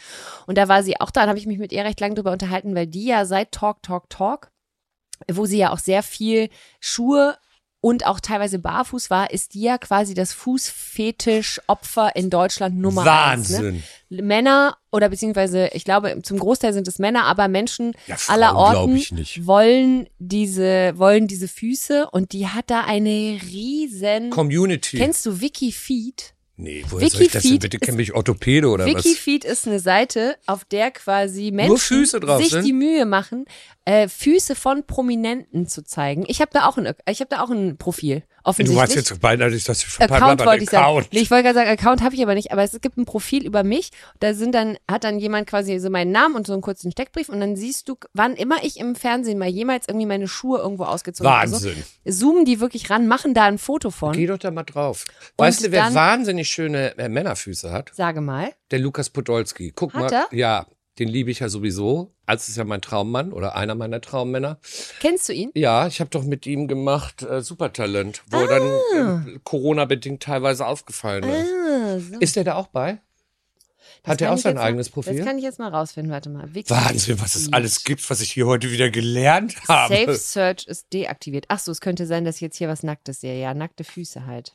Und da war sie auch da und habe ich mich mit ihr recht lange drüber unterhalten, weil die ja seit Talk, Talk, Talk, wo sie ja auch sehr viel Schuhe und auch teilweise barfuß war, ist die ja quasi das Fußfetisch-Opfer in Deutschland Nummer eins. Ne? Wahnsinn. Männer oder beziehungsweise, ich glaube, zum Großteil sind es Männer, aber Menschen Ja, Frauen aller Orten wollen diese, wollen diese Füße und die hat da eine riesen. Community. Kennst du Wikifeed? nee, woher soll ich das denn Wikifeed bitte? ist- Kenn mich Orthopäde oder was? Wikifeed ist eine Seite, auf der quasi Menschen sich sind? die Mühe machen, äh, Füße von Prominenten zu zeigen. Ich habe da auch ein, ich habe da auch ein Profil. Du Offensichtlich. warst jetzt beinahe, dass das Account wollte ich sagen. Nee, ich wollte gerade sagen, Account habe ich aber nicht, aber es gibt ein Profil über mich. Da sind dann, hat dann jemand quasi so meinen Namen und so einen kurzen Steckbrief und dann siehst du, wann immer ich im Fernsehen mal jemals irgendwie meine Schuhe irgendwo ausgezogen habe. Wahnsinn. So, zoomen die wirklich ran, machen da ein Foto von. Geh doch da mal drauf. Weißt du, wer dann- wahnsinnig schöne äh, Männerfüße hat? Sage mal. Der Lukas Podolski. Guck Hat mal. er? Ja, den liebe ich ja sowieso. Als ist ja mein Traummann oder einer meiner Traummänner. Kennst du ihn? Ja, ich habe doch mit ihm gemacht äh, Supertalent, wo Ah. dann äh, Corona-bedingt teilweise aufgefallen ist. Ah, so. Ist der da auch bei? Das Hat er auch sein eigenes mal, Profil? Das kann ich jetzt mal rausfinden. Warte mal. Wiki- Wahnsinn, was es alles gibt, was ich hier heute wieder gelernt habe. Safe Search ist deaktiviert. Ach so, es könnte sein, dass ich jetzt hier was Nacktes sehe. Ja, nackte Füße halt.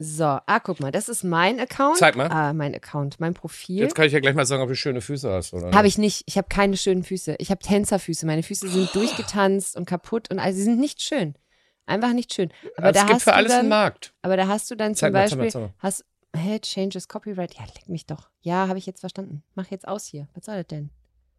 So, ah, guck mal, das ist mein Account. Zeig mal. Ah, mein Account, mein Profil. Jetzt kann ich ja gleich mal sagen, ob du schöne Füße hast, oder? Habe ich nicht. Ich habe keine schönen Füße. Ich habe Tänzerfüße. Meine Füße sind durchgetanzt und kaputt und also sie sind nicht schön. Einfach nicht schön. Aber es da gibt hast für du alles dann, einen Markt. Aber da hast du dann zum Zeig mal, zeig mal, Beispiel, zeig mal. hast, hä, changes copyright. Ja, leck mich doch. Ja, habe ich jetzt verstanden. Mach jetzt aus hier. Was soll das denn?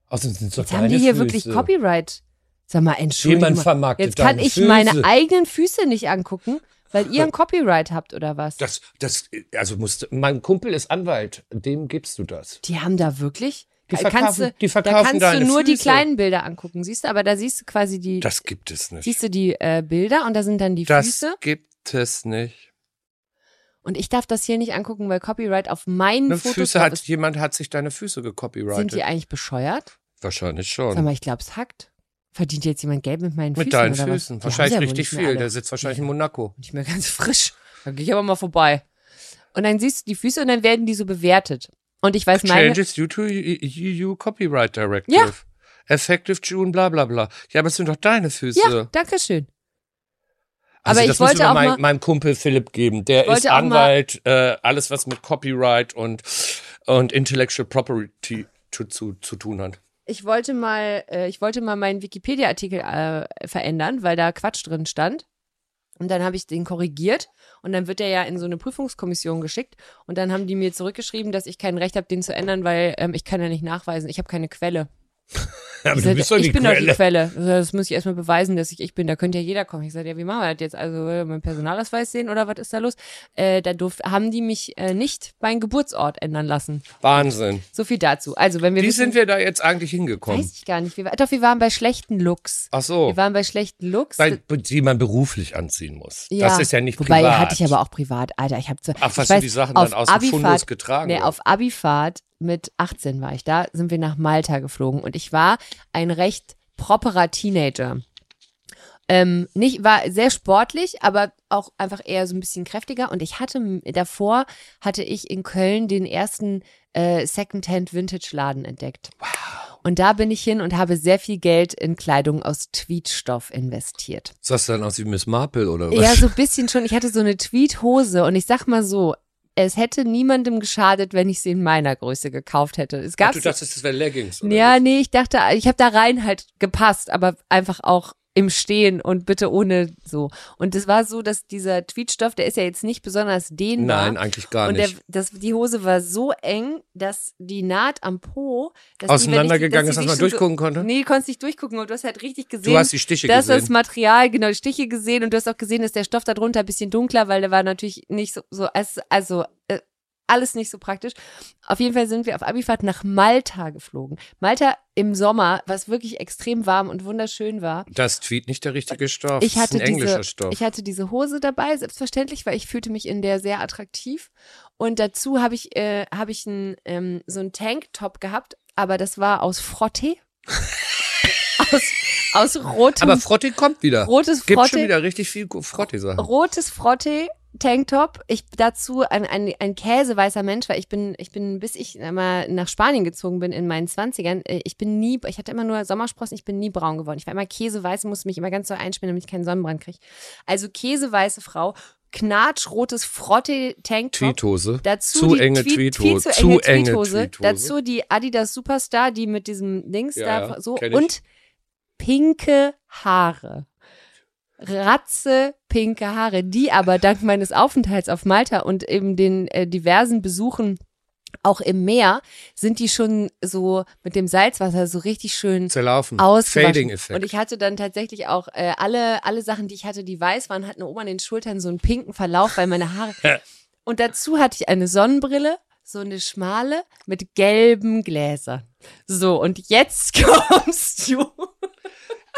Außerdem sind es doch Jetzt haben die hier Füße. wirklich Copyright. Sag mal, Entschuldigung. Jemand vermarktet Jetzt kann ich meine Füße. eigenen Füße nicht angucken, weil ihr ein Copyright habt oder was? Das, das, also musste, mein Kumpel ist Anwalt, dem gibst du das. Die haben da wirklich. Die kannst verkaufen- du, die da verkaufen kannst deine du nur die Füße. kleinen Bilder angucken, siehst du, aber da siehst du quasi die, Das gibt es nicht. siehst du die äh, Bilder und da sind dann die das Füße. gibt es nicht. Und ich darf das hier nicht angucken, weil Copyright auf meinen Ne, Fotos Füße hat, ist. jemand hat sich deine Füße Sind die gecopyrightet. eigentlich bescheuert? Wahrscheinlich Sag schon. mal, ich glaube, es hackt. Verdient jetzt jemand Geld mit meinen Mit Füßen? deinen oder was? Füßen. Die Wahrscheinlich ja richtig viel. Der sitzt wahrscheinlich in Monaco. Nicht mehr ganz frisch. Da gehe ich aber mal vorbei. Und dann siehst du die Füße und dann werden die so bewertet. Und ich weiß, meine, Changes due to EU Copyright Directive. Ja. Effective June, bla bla bla. Ja, aber es sind doch deine Füße. ja, danke schön. Also aber das ich wollte auch mein, mal- meinem Kumpel Philipp geben. Der ist mal- Anwalt, äh, alles was mit Copyright und, und Intellectual Property zu, zu, zu tun hat. Ich wollte mal, äh, ich wollte mal meinen Wikipedia-Artikel äh, verändern, weil da Quatsch drin stand. Und dann habe ich den korrigiert und dann wird der ja in so eine Prüfungskommission geschickt und dann haben die mir zurückgeschrieben, dass ich kein Recht habe, den zu ändern, weil ähm, ich kann ja nicht nachweisen. Ich habe keine Quelle. Aber Ich, du bist doch ich die bin doch die Quelle. Das muss ich erstmal beweisen, dass ich ich bin. Da könnte ja jeder kommen. Ich sage, ja, wie machen wir das jetzt? Also mein Personalausweis sehen oder was ist da los? Äh, da durf, haben die mich äh, nicht meinen Geburtsort ändern lassen. Wahnsinn. So viel dazu. Also wenn wir Wie wissen, sind wir da jetzt eigentlich hingekommen? weiß ich gar nicht. Wir, doch, wir waren bei schlechten Looks. Ach so. Wir waren bei schlechten Looks. Weil, die man beruflich anziehen muss. Ja. Das ist ja nicht Wobei privat. hatte ich aber auch privat. Alter, ich habe Ach, was ich du die Sachen dann aus dem Fundus getragen Nee, auf Abifahrt mit 18 war ich da, sind wir nach Malta geflogen und ich war ein recht properer Teenager. Ähm, nicht, war sehr sportlich, aber auch einfach eher so ein bisschen kräftiger. Und ich hatte davor hatte ich in Köln den ersten äh, Secondhand Vintage Laden entdeckt. Und da bin ich hin und habe sehr viel Geld in Kleidung aus Tweetstoff investiert. Sah das dann aus wie Miss Marple oder was? Ja, so ein bisschen schon. Ich hatte so eine Tweethose und ich sag mal so, es hätte niemandem geschadet, wenn ich sie in meiner Größe gekauft hätte. Es Ach, gab du dachtest, das wäre Leggings. Oder ja, was? nee, ich dachte, ich habe da rein halt gepasst, aber einfach auch im Stehen und bitte ohne so. Und es war so, dass dieser Tweetstoff, der ist ja jetzt nicht besonders dehnbar. Nein, eigentlich gar und nicht. Der, das, die Hose war so eng, dass die Naht am Po Auseinandergegangen ist, dass man durchgucken konnte? Nee, du konntest nicht durchgucken und du hast halt richtig gesehen. Du hast die Stiche dass gesehen. das Material, genau, die Stiche gesehen und du hast auch gesehen, dass der Stoff darunter ein bisschen dunkler, weil der war natürlich nicht so, so als, also äh, alles nicht so praktisch. Auf jeden Fall sind wir auf Abifahrt nach Malta geflogen. Malta im Sommer, was wirklich extrem warm und wunderschön war. das Tweet nicht der richtige Stoff. Ich das hatte ist ein englischer diese, Stoff. ich hatte diese Hose dabei, selbstverständlich, weil ich fühlte mich in der sehr attraktiv. Und dazu habe ich, äh, habe ich ein, ähm, so einen Tanktop gehabt, aber das war aus Frotte. aus, aus rotem, Aber Frotte kommt wieder. rotes Gibt Frotte. schon wieder richtig viel Frotte-Sachen. rotes Frotte Tanktop. Ich dazu ein, ein, ein käseweißer Mensch, weil ich bin, ich bin, bis ich mal nach Spanien gezogen bin in meinen Zwanzigern, äh, ich bin nie, ich hatte immer nur Sommersprossen, ich bin nie braun geworden. Ich war immer käseweiß musste mich immer ganz doll einspielen, damit ich keinen Sonnenbrand kriege. Also käseweiße Frau, knatschrotes Frotte Tanktop. Tweethose. Dazu Zu die enge Tweet, Tweethose. Zu Zu enge Tweethose. Dazu die Adidas Superstar, die mit diesem Dings Ja, da so und pinke Haare. Ratze pinke Haare, die aber dank meines Aufenthalts auf Malta und eben den äh, diversen Besuchen auch im Meer sind die schon so mit dem Salzwasser so richtig schön Zerlaufen. ausgewaschen. Fading-Effekt. Und ich hatte dann tatsächlich auch äh, alle, alle Sachen, die ich hatte, die weiß waren, hatten oben an den Schultern so einen pinken Verlauf, weil meine Haare. Und dazu hatte ich eine Sonnenbrille, so eine schmale mit gelben Gläsern. So, und jetzt kommst du.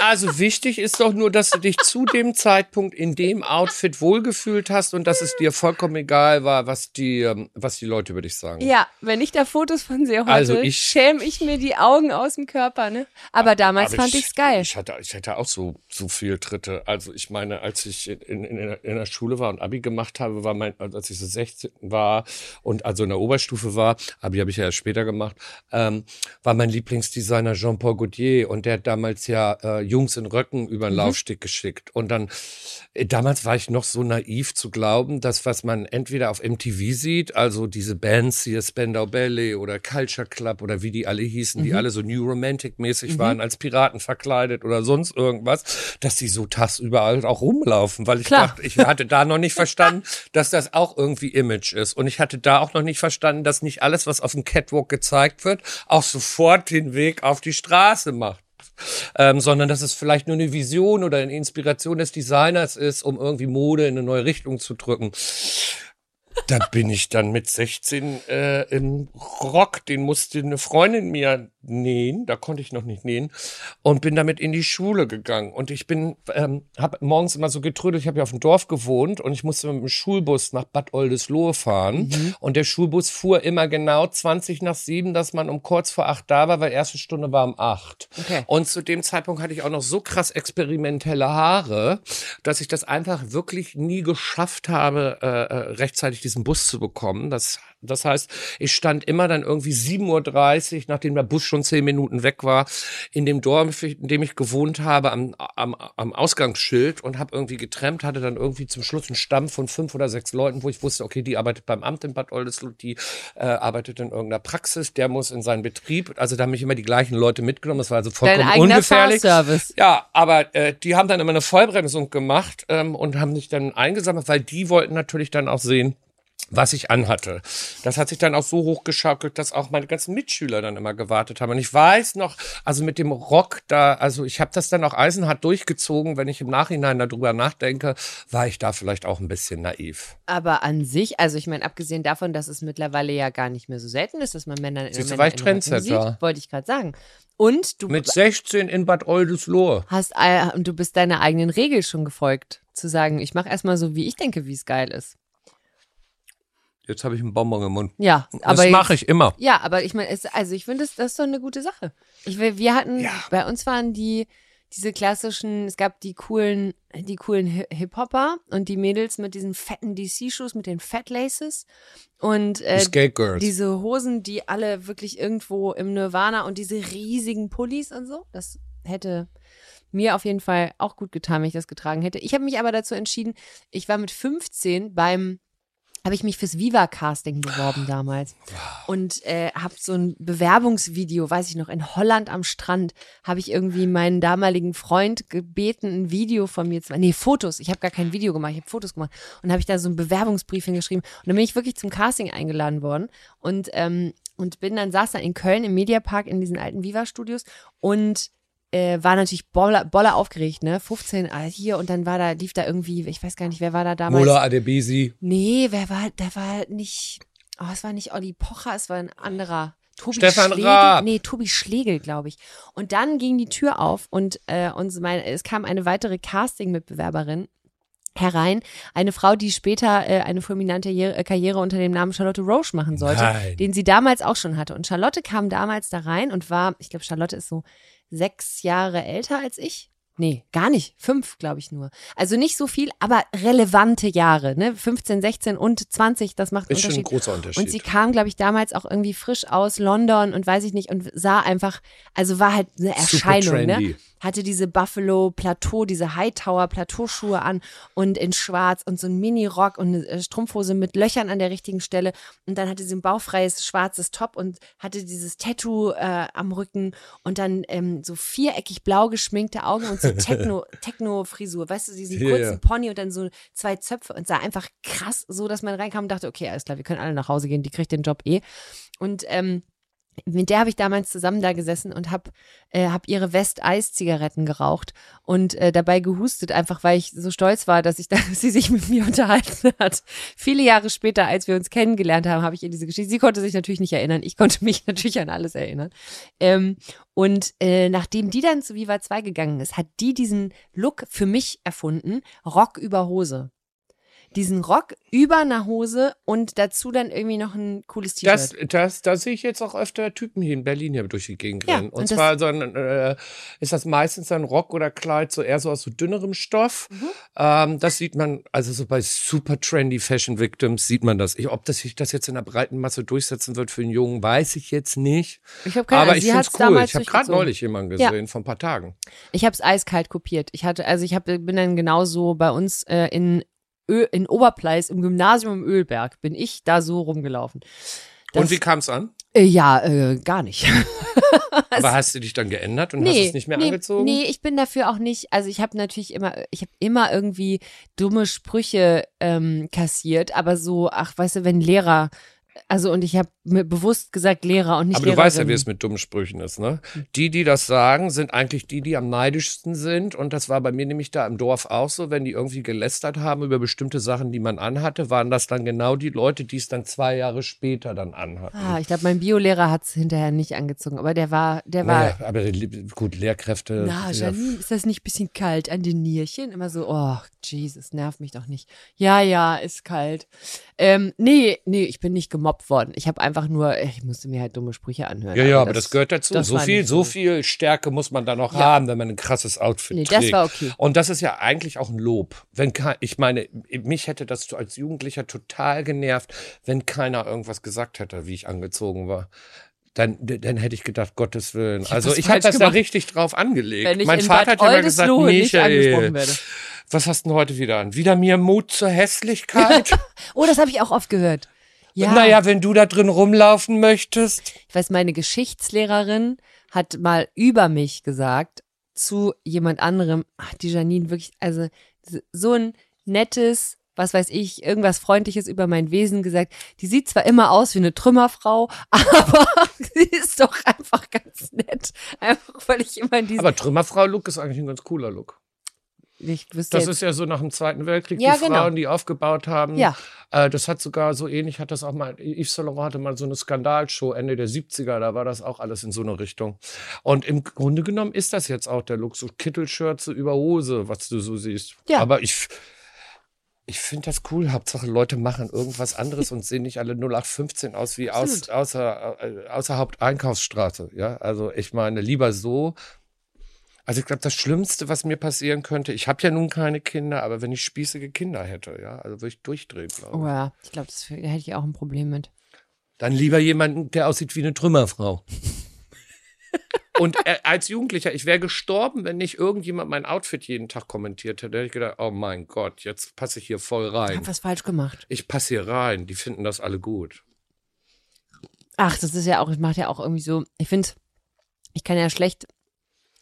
Also wichtig ist doch nur, dass du dich zu dem Zeitpunkt in dem Outfit wohlgefühlt hast und dass es dir vollkommen egal war, was die, ähm, was die Leute über dich sagen. Ja, wenn ich da Fotos von sehe heute, Also ich- schäme ich mir die Augen aus dem Körper, ne? Aber damals Aber fand ich's geil. Ich hatte, ich hatte auch so, so viel Tritte. Also ich meine, als ich in, in, in, der- Schule war und Abi gemacht habe, war mein, also als ich so 16 war und also in der Oberstufe war, Abi habe ich ja erst später gemacht, ähm, war mein Lieblingsdesigner Jean-Paul Gaultier und der hat damals ja äh, Jungs in Röcken über Mhm. den Laufsteg geschickt. Und dann, äh, damals war ich noch so naiv zu glauben, dass was man entweder auf MTV sieht, also diese Bands hier, Spandau Ballet oder Culture Club oder wie die alle hießen, Mhm. die alle so New Romantic mäßig waren, als Piraten verkleidet oder sonst irgendwas, dass die so tagsüber halt auch rumlaufen, weil ich Klar. dachte, ich hatte da noch nicht verstanden, dass das auch irgendwie Image ist. Und ich hatte da auch noch nicht verstanden, dass nicht alles, was auf dem Catwalk gezeigt wird, auch sofort den Weg auf die Straße macht ähm, sondern dass es vielleicht nur eine Vision oder eine Inspiration des Designers ist, um irgendwie Mode in eine neue Richtung zu drücken. Da bin ich dann mit 16 äh, im Rock, den musste eine Freundin mir nähen, da konnte ich noch nicht nähen, und bin damit in die Schule gegangen. Und ich bin, ähm, habe morgens immer so getrödelt, ich habe ja auf dem Dorf gewohnt und ich musste mit dem Schulbus nach Bad Oldesloe fahren. Und der Schulbus fuhr immer genau 20 nach 7, dass man um kurz vor 8 da war, weil erste Stunde war um 8. Okay. Und zu dem Zeitpunkt hatte ich auch noch so krass experimentelle Haare, dass ich das einfach wirklich nie geschafft habe, äh, äh, rechtzeitig diesen Bus zu bekommen. Das, das heißt, ich stand immer dann irgendwie 7.30 Uhr, nachdem der Bus schon zehn Minuten weg war, in dem Dorf, in dem ich gewohnt habe, am, am, am Ausgangsschild und habe irgendwie getrennt, hatte dann irgendwie zum Schluss einen Stamm von fünf oder sechs Leuten, wo ich wusste, okay, die arbeitet beim Amt in Bad Oldesloe, die äh, arbeitet in irgendeiner Praxis, der muss in seinen Betrieb. Also da haben mich immer die gleichen Leute mitgenommen. Das war also vollkommen Dein ungefährlich. Fahrservice. Ja, aber äh, die haben dann immer eine Vollbremsung gemacht ähm, und haben sich dann eingesammelt, weil die wollten natürlich dann auch sehen, was ich anhatte. Das hat sich dann auch so hochgeschaukelt, dass auch meine ganzen Mitschüler dann immer gewartet haben. Und ich weiß noch, also mit dem Rock da, also ich habe das dann auch eisenhart durchgezogen. Wenn ich im Nachhinein darüber nachdenke, war ich da vielleicht auch ein bisschen naiv. Aber an sich, also ich meine, abgesehen davon, dass es mittlerweile ja gar nicht mehr so selten ist, dass man Männer in Siehst du, war ich Trendsetter. sieht, wollte ich gerade sagen. Und du Mit 16 in Bad Oldesloe. hast äh, und du bist deiner eigenen Regel schon gefolgt, zu sagen, ich mache erstmal so, wie ich denke, wie es geil ist. Jetzt habe ich einen Bonbon im Mund. Ja, aber das mache ich immer. Ja, aber ich meine, also ich finde, das, das ist doch eine gute Sache. Ich wir hatten, Ja. bei uns waren die diese klassischen, es gab die coolen, die coolen Hi- Hip-Hopper und die Mädels mit diesen fetten DC-Schuhs mit den Fat Laces und Die äh, Girls. diese Hosen, die alle wirklich irgendwo im Nirvana und diese riesigen Pullis und so. Das hätte mir auf jeden Fall auch gut getan, wenn ich das getragen hätte. Ich habe mich aber dazu entschieden, ich war mit 15 beim habe ich mich fürs Viva-Casting beworben damals. Und äh, habe so ein Bewerbungsvideo, weiß ich noch, in Holland am Strand, habe ich irgendwie meinen damaligen Freund gebeten, ein Video von mir zu nee, Fotos, ich habe gar kein Video gemacht, ich habe Fotos gemacht. Und habe ich da so einen Bewerbungsbrief hingeschrieben. Und dann bin ich wirklich zum Casting eingeladen worden. Und ähm, und bin dann saß dann in Köln im Mediapark in diesen alten Viva-Studios. Und äh, war natürlich boller, boller aufgeregt, ne? 15 ah, hier und dann war da, lief da irgendwie, ich weiß gar nicht, wer war da damals. Mola Adebisi. Nee, wer war, der war nicht, oh, es war nicht Olli Pocher, es war ein anderer. Tobi Stefan Schlegel, Raab. Nee, Tobi Schlegel, glaube ich. Und dann ging die Tür auf und, äh, und meine, es kam eine weitere Casting-Mitbewerberin herein. Eine Frau, die später äh, eine fulminante Karriere, äh, Karriere unter dem Namen Charlotte Roche machen sollte, Nein. den sie damals auch schon hatte. Und Charlotte kam damals da rein und war, ich glaube, Charlotte ist so sechs Jahre älter als ich. Nee, gar nicht. Fünf, glaube ich nur. Also nicht so viel, aber relevante Jahre, ne? 15, 16 und 20, das macht einen Ist schon ein Unterschied. großer Unterschied. Und sie kam, glaube ich, damals auch irgendwie frisch aus London und weiß ich nicht und sah einfach, also war halt eine Erscheinung, ne? Hatte diese Buffalo Plateau, diese Hightower Plateauschuhe an und in schwarz und so ein Mini-Rock und eine äh, Strumpfhose mit Löchern an der richtigen Stelle und dann hatte sie ein bauchfreies schwarzes Top und hatte dieses Tattoo äh, am Rücken und dann ähm, so viereckig blau geschminkte Augen und so Techno, Techno-Frisur, weißt du, diesen Ja, kurzen. Pony und dann so zwei Zöpfe und sah einfach krass so, dass man reinkam und dachte, okay, alles klar, wir können alle nach Hause gehen, die kriegt den Job eh. Und ähm, mit der habe ich damals zusammen da gesessen und habe äh, hab ihre West-Eis-Zigaretten geraucht und äh, dabei gehustet, einfach weil ich so stolz war, dass ich da, dass sie sich mit mir unterhalten hat. Viele Jahre später, als wir uns kennengelernt haben, habe ich ihr diese Geschichte. Sie konnte sich natürlich nicht erinnern. Ich konnte mich natürlich an alles erinnern. Ähm, und äh, nachdem die dann zu Viva 2 gegangen ist, hat die diesen Look für mich erfunden, Rock über Hose. Diesen Rock über einer Hose und dazu dann irgendwie noch ein cooles T-Shirt. Das, das, da sehe ich jetzt auch öfter Typen hier in Berlin hier durch die Gegend Ja, rennen. und, und das- zwar so ein, äh, ist das meistens ein Rock oder Kleid so eher so aus so dünnerem Stoff. Mhm. Ähm, das sieht man, also so bei super trendy Fashion Victims sieht man das. Ich, ob das sich das jetzt in der breiten Masse durchsetzen wird für einen Jungen, weiß ich jetzt nicht. Ich habe keine Aber Ahnung, ich sie finde es cool. Ich habe gerade neulich jemanden Ja. gesehen, vor ein paar Tagen. Ich habe es eiskalt kopiert. Ich hatte, also ich hab, bin dann genauso bei uns äh, in, Ö, in Oberpleis im Gymnasium im Ölberg, bin ich da so rumgelaufen. Das, und wie kam es an? Äh, ja, äh, gar nicht. Aber hast du dich dann geändert und hast es nicht mehr nee, angezogen? Nee, ich bin dafür auch nicht, also ich habe natürlich immer, ich habe immer irgendwie dumme Sprüche ähm, kassiert, aber so, ach, weißt du, wenn Lehrer, also und ich habe mir bewusst gesagt Lehrer und nicht Aber du weißt ja, wie Lehrerin. es mit dummen Sprüchen ist, ne? Die, die das sagen, sind eigentlich die, die am neidischsten sind. Und das war bei mir nämlich da im Dorf auch so, wenn die irgendwie gelästert haben über bestimmte Sachen, die man anhatte, waren das dann genau die Leute, die es dann zwei Jahre später dann anhatten. Ah, ich glaube, mein Biolehrer hat es hinterher nicht angezogen, aber der war, der war, Naja, aber gut, Lehrkräfte. Na, ja, Janine, ist das nicht ein bisschen kalt an den Nierchen? Immer so, oh, Jesus, nerv mich doch nicht. Ja, ja, ist kalt. Ähm, nee, nee, ich bin nicht gemobbt worden. Ich habe einfach nur, ich musste mir halt dumme Sprüche anhören. ja, ja, aber das, gehört dazu. das so viel, so viel Stärke muss man da noch Ja. haben, wenn man ein krasses Outfit Nee, das trägt. war okay. Und das ist ja eigentlich auch ein Lob. Wenn ich meine, mich hätte das als Jugendlicher total genervt, wenn keiner irgendwas gesagt hätte, wie ich angezogen war. Dann, dann hätte ich gedacht, Gottes Willen. hab also ich habe das da gemacht. richtig drauf angelegt. Ich mein in Vater Bad hat immer gesagt, Oldesloe nicht angesprochen Michael, werde. was hast du denn heute wieder an? Wieder mir Mut zur Hässlichkeit? Oh, das habe ich auch oft gehört. Ja, Naja, wenn du da drin rumlaufen möchtest. ich weiß, meine Geschichtslehrerin hat mal über mich gesagt zu jemand anderem, ach, die Janine wirklich, also so ein nettes, was weiß ich, irgendwas Freundliches über mein Wesen gesagt. Die sieht zwar immer aus wie eine Trümmerfrau, aber sie ist doch einfach ganz nett. Einfach, weil ich immer in diesem, Aber Trümmerfrau-Look ist eigentlich ein ganz cooler Look. ich wüsste Das jetzt, ist ja so nach dem Zweiten Weltkrieg, Ja, die genau. Frauen, die aufgebaut haben. Ja. Äh, das hat sogar so ähnlich, hat das auch mal, Yves Saint Laurent hatte mal so eine Skandalshow Ende der 70er, da war das auch alles in so eine Richtung. Und im Grunde genommen ist das jetzt auch der Look, so Kittelschürze über Hose, was du so siehst. Ja. Aber ich, ich finde das cool. Hauptsache Leute machen irgendwas anderes und sehen nicht alle 0815 aus wie aus, außer, äh, außerhalb Einkaufsstraße. Ja, also ich meine, lieber so. Also ich glaube, das Schlimmste, was mir passieren könnte, ich habe ja nun keine Kinder, aber wenn ich spießige Kinder hätte, ja, also würde ich durchdrehen, glaube ich. oh ja, ich glaube, das da hätte ich auch ein Problem mit. Dann lieber jemanden, der aussieht wie eine Trümmerfrau. Und äh, als Jugendlicher, ich wäre gestorben, wenn nicht irgendjemand mein Outfit jeden Tag kommentiert hätte. Da hätte ich gedacht, oh mein Gott, jetzt passe ich hier voll Ich rein. habe was falsch gemacht. Ich passe hier rein. Die finden das alle gut. Ach, das ist ja auch, ich mache ja auch irgendwie so, ich finde, ich kann ja schlecht,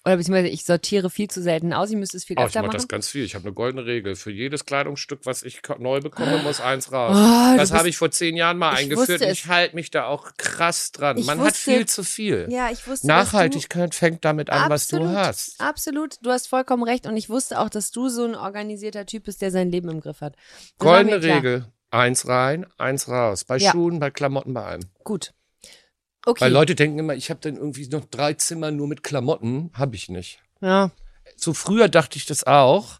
oder beziehungsweise ich sortiere viel zu selten aus, ich müsste es viel Oh, ich mache machen. das ganz viel. Ich habe eine goldene Regel. Für jedes Kleidungsstück, was ich neu bekomme, muss eins raus. Oh, das habe ich vor zehn Jahren mal Ich eingeführt und ich halte mich da auch krass dran. Ich Man hat wusste- viel zu viel. Ja, ich wusste, Nachhaltigkeit fängt damit an, was du Absolut. hast. Absolut, du hast vollkommen recht und ich wusste auch, dass du so ein organisierter Typ bist, der sein Leben im Griff hat. Das Goldene. Regel. Eins rein, eins raus. Bei Ja. Schuhen, bei Klamotten, bei allem. Gut. Okay. Weil Leute denken immer, ich habe dann irgendwie noch drei Zimmer nur mit Klamotten. Habe ich nicht. ja. So früher dachte ich das auch,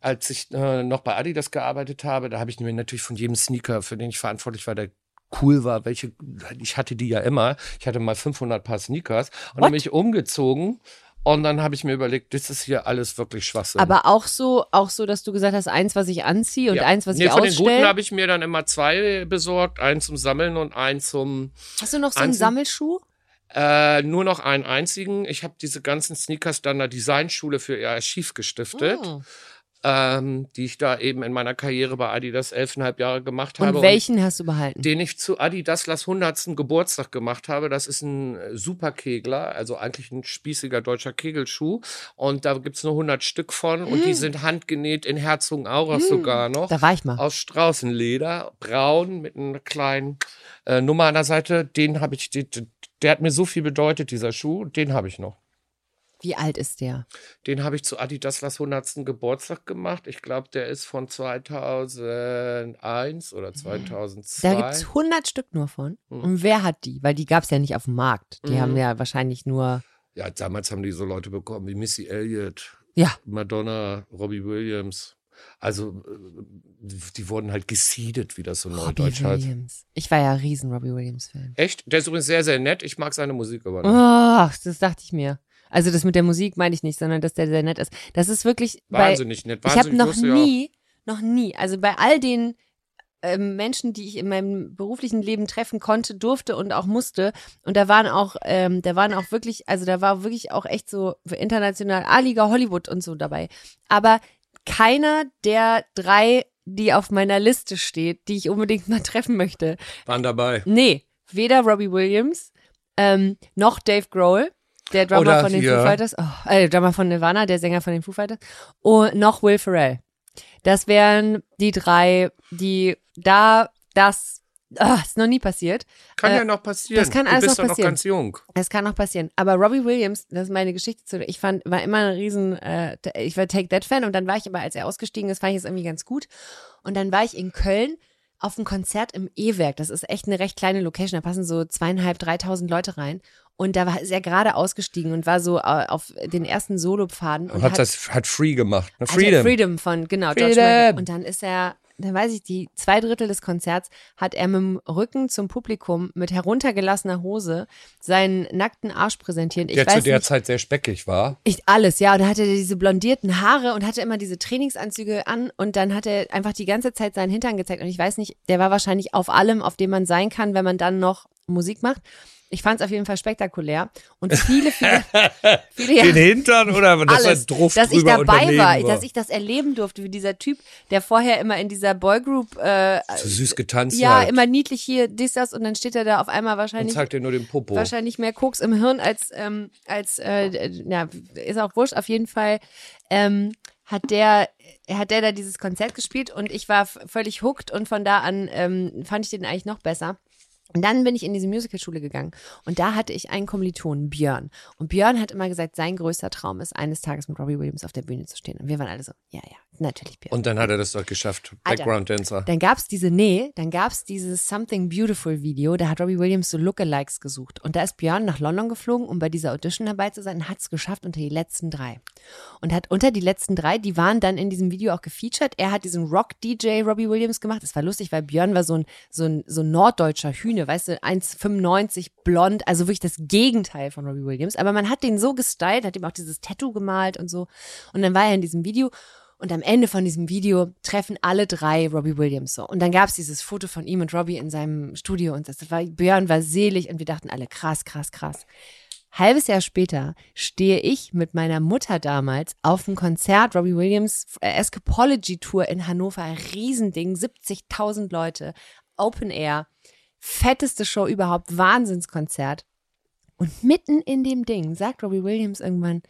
als ich äh, noch bei Adidas gearbeitet habe. Da habe ich mir natürlich von jedem Sneaker, für den ich verantwortlich war, der cool war, welche, ich hatte die ja immer. Ich hatte mal 500 Paar Sneakers und dann bin ich umgezogen und dann habe ich mir überlegt, das ist hier alles wirklich Schwachsinn. Aber auch so, auch so, dass du gesagt hast, eins, was ich anziehe und Ja. eins, was nee, ich von den Guten ausstelle. habe ich mir dann immer zwei besorgt, einen zum Sammeln und einen zum Hast du noch so einen Sammelschuh? Äh, nur noch einen einzigen. Ich habe diese ganzen Sneakers dann der Designschule für ihr Archiv gestiftet, Hm. Ähm, die ich da eben in meiner Karriere bei Adidas elfeinhalb Jahre gemacht habe. Und welchen hast du behalten? den ich zu Adidas Las 100. Geburtstag gemacht habe. Das ist ein äh, Superkegler, also eigentlich ein spießiger deutscher Kegelschuh. Und da gibt's nur 100 Stück von und die sind handgenäht in Herzogenaurach sogar noch. Da war ich mal. Aus Straußenleder, braun mit einer kleinen äh, Nummer an der Seite. Den habe ich, die, der hat mir so viel bedeutet, dieser Schuh. Den habe ich noch. Wie alt ist der? Den habe ich zu Adidas Las 100. Geburtstag gemacht. Ich glaube, der ist von 2001 oder 2002. Da gibt's 100 Stück nur von. Hm. Und wer hat die? Weil die gab's ja nicht auf dem Markt. Die Mhm. haben ja wahrscheinlich nur. Ja, damals haben die so Leute bekommen wie Missy Elliott, Ja. Madonna, Robbie Williams. Also, äh, die wurden halt gesiedet, wie das so neudeutsch heißt. Williams. Ich war ja riesen Robbie Williams-Fan. Echt? Der ist übrigens sehr, sehr nett. Ich mag seine Musik aber nicht. Oh, das dachte ich mir. Also das mit der Musik meine ich nicht, sondern dass der sehr nett ist. Das ist wirklich bei, Wahnsinnig nett. ich habe Wahnsinnig noch lustig auch. nie, noch nie, also bei all den ähm, Menschen, die ich in meinem beruflichen Leben treffen konnte, durfte und auch musste, und da waren auch, ähm, da waren auch wirklich, also da war wirklich auch echt so international A-Liga Hollywood und so dabei. Aber keiner der drei, die auf meiner Liste steht, die ich unbedingt mal treffen möchte, Waren dabei. Nee, weder Robbie Williams ähm, noch Dave Grohl, der Drummer Oder von den hier- Foo Fighters, oh, äh, Drummer von Nirvana, der Sänger von den Foo Fighters, und noch Will Ferrell. Das wären die drei, die da das ah, ist noch nie passiert. Kann Äh, ja noch passieren. das kann du alles bist noch doch passieren. noch ganz jung. Es kann noch passieren. Aber Robbie Williams, das ist meine Geschichte zu. Ich fand, war immer ein riesen, äh, ich war Take That Fan und dann war ich aber, als er ausgestiegen ist, fand ich es irgendwie ganz gut. Und dann war ich in Köln auf einem Konzert im E-Werk. Das ist echt eine recht kleine Location. Da passen so zweieinhalb, dreitausend Leute rein. Und da war ist er gerade ausgestiegen und war so äh, auf den ersten Solopfaden und Hat, hat, das, hat Free gemacht. Ne? hat Freedom. Freedom von, genau, George Freedom. Michael. Und dann ist er, dann weiß ich, die zwei Drittel des Konzerts hat er mit dem Rücken zum Publikum mit heruntergelassener Hose seinen nackten Arsch präsentiert. Ich Der weiß zu der nicht, Zeit sehr speckig war. ich, alles, ja. Und dann hatte er diese blondierten Haare und hatte immer diese Trainingsanzüge an und dann hat er einfach die ganze Zeit seinen Hintern gezeigt. Und ich weiß nicht, der war wahrscheinlich auf allem, auf dem man sein kann, wenn man dann noch Musik macht. Ich fand es auf jeden Fall spektakulär. Und viele, viele, viele Den Hintern oder dass alles, Druff dass ich dabei war, war? dass ich das erleben durfte, wie dieser Typ, der vorher immer in dieser Boygroup, äh, so süß getanzt ja, halt. immer niedlich hier, dies, das, und dann steht er da auf einmal und wahrscheinlich zeigt dir nur den Popo. wahrscheinlich mehr Koks im Hirn als, ähm, als äh, ja, ist auch wurscht. Auf jeden Fall ähm, hat der hat der da dieses Konzert gespielt und ich war völlig hooked und von da an ähm, fand ich den eigentlich noch besser. Und dann bin ich in diese Musicalschule gegangen und da hatte ich einen Kommilitonen, Björn. Und Björn hat immer gesagt, sein größter Traum ist, eines Tages mit Robbie Williams auf der Bühne zu stehen. Und wir waren alle so, ja, ja, natürlich Björn. Und dann hat er das doch geschafft. Background Dancer. Dann gab's diese, nee, dann gab's dieses Something Beautiful Video, da hat Robbie Williams so Lookalikes gesucht. Und da ist Björn nach London geflogen, um bei dieser Audition dabei zu sein, und hat's geschafft unter die letzten drei. Und hat unter die letzten drei, die waren dann in diesem Video auch gefeatured. Er hat diesen Rock-DJ Robbie Williams gemacht. Das war lustig, weil Björn war so ein, so ein, so ein norddeutscher Hühne, weißt du, 1,95 blond, also wirklich das Gegenteil von Robbie Williams. Aber man hat den so gestylt, hat ihm auch dieses Tattoo gemalt und so. Und dann war er in diesem Video. Und am Ende von diesem Video treffen alle drei Robbie Williams so. Und dann gab's dieses Foto von ihm und Robbie in seinem Studio und das war, Björn war selig und wir dachten alle, krass, krass, krass. Halbes Jahr später stehe ich mit meiner Mutter damals auf dem Konzert Robbie Williams äh, Escapology Tour in Hannover, Riesending, 70.000 Leute, Open Air, fetteste Show überhaupt, Wahnsinnskonzert. Und mitten in dem Ding sagt Robbie Williams irgendwann,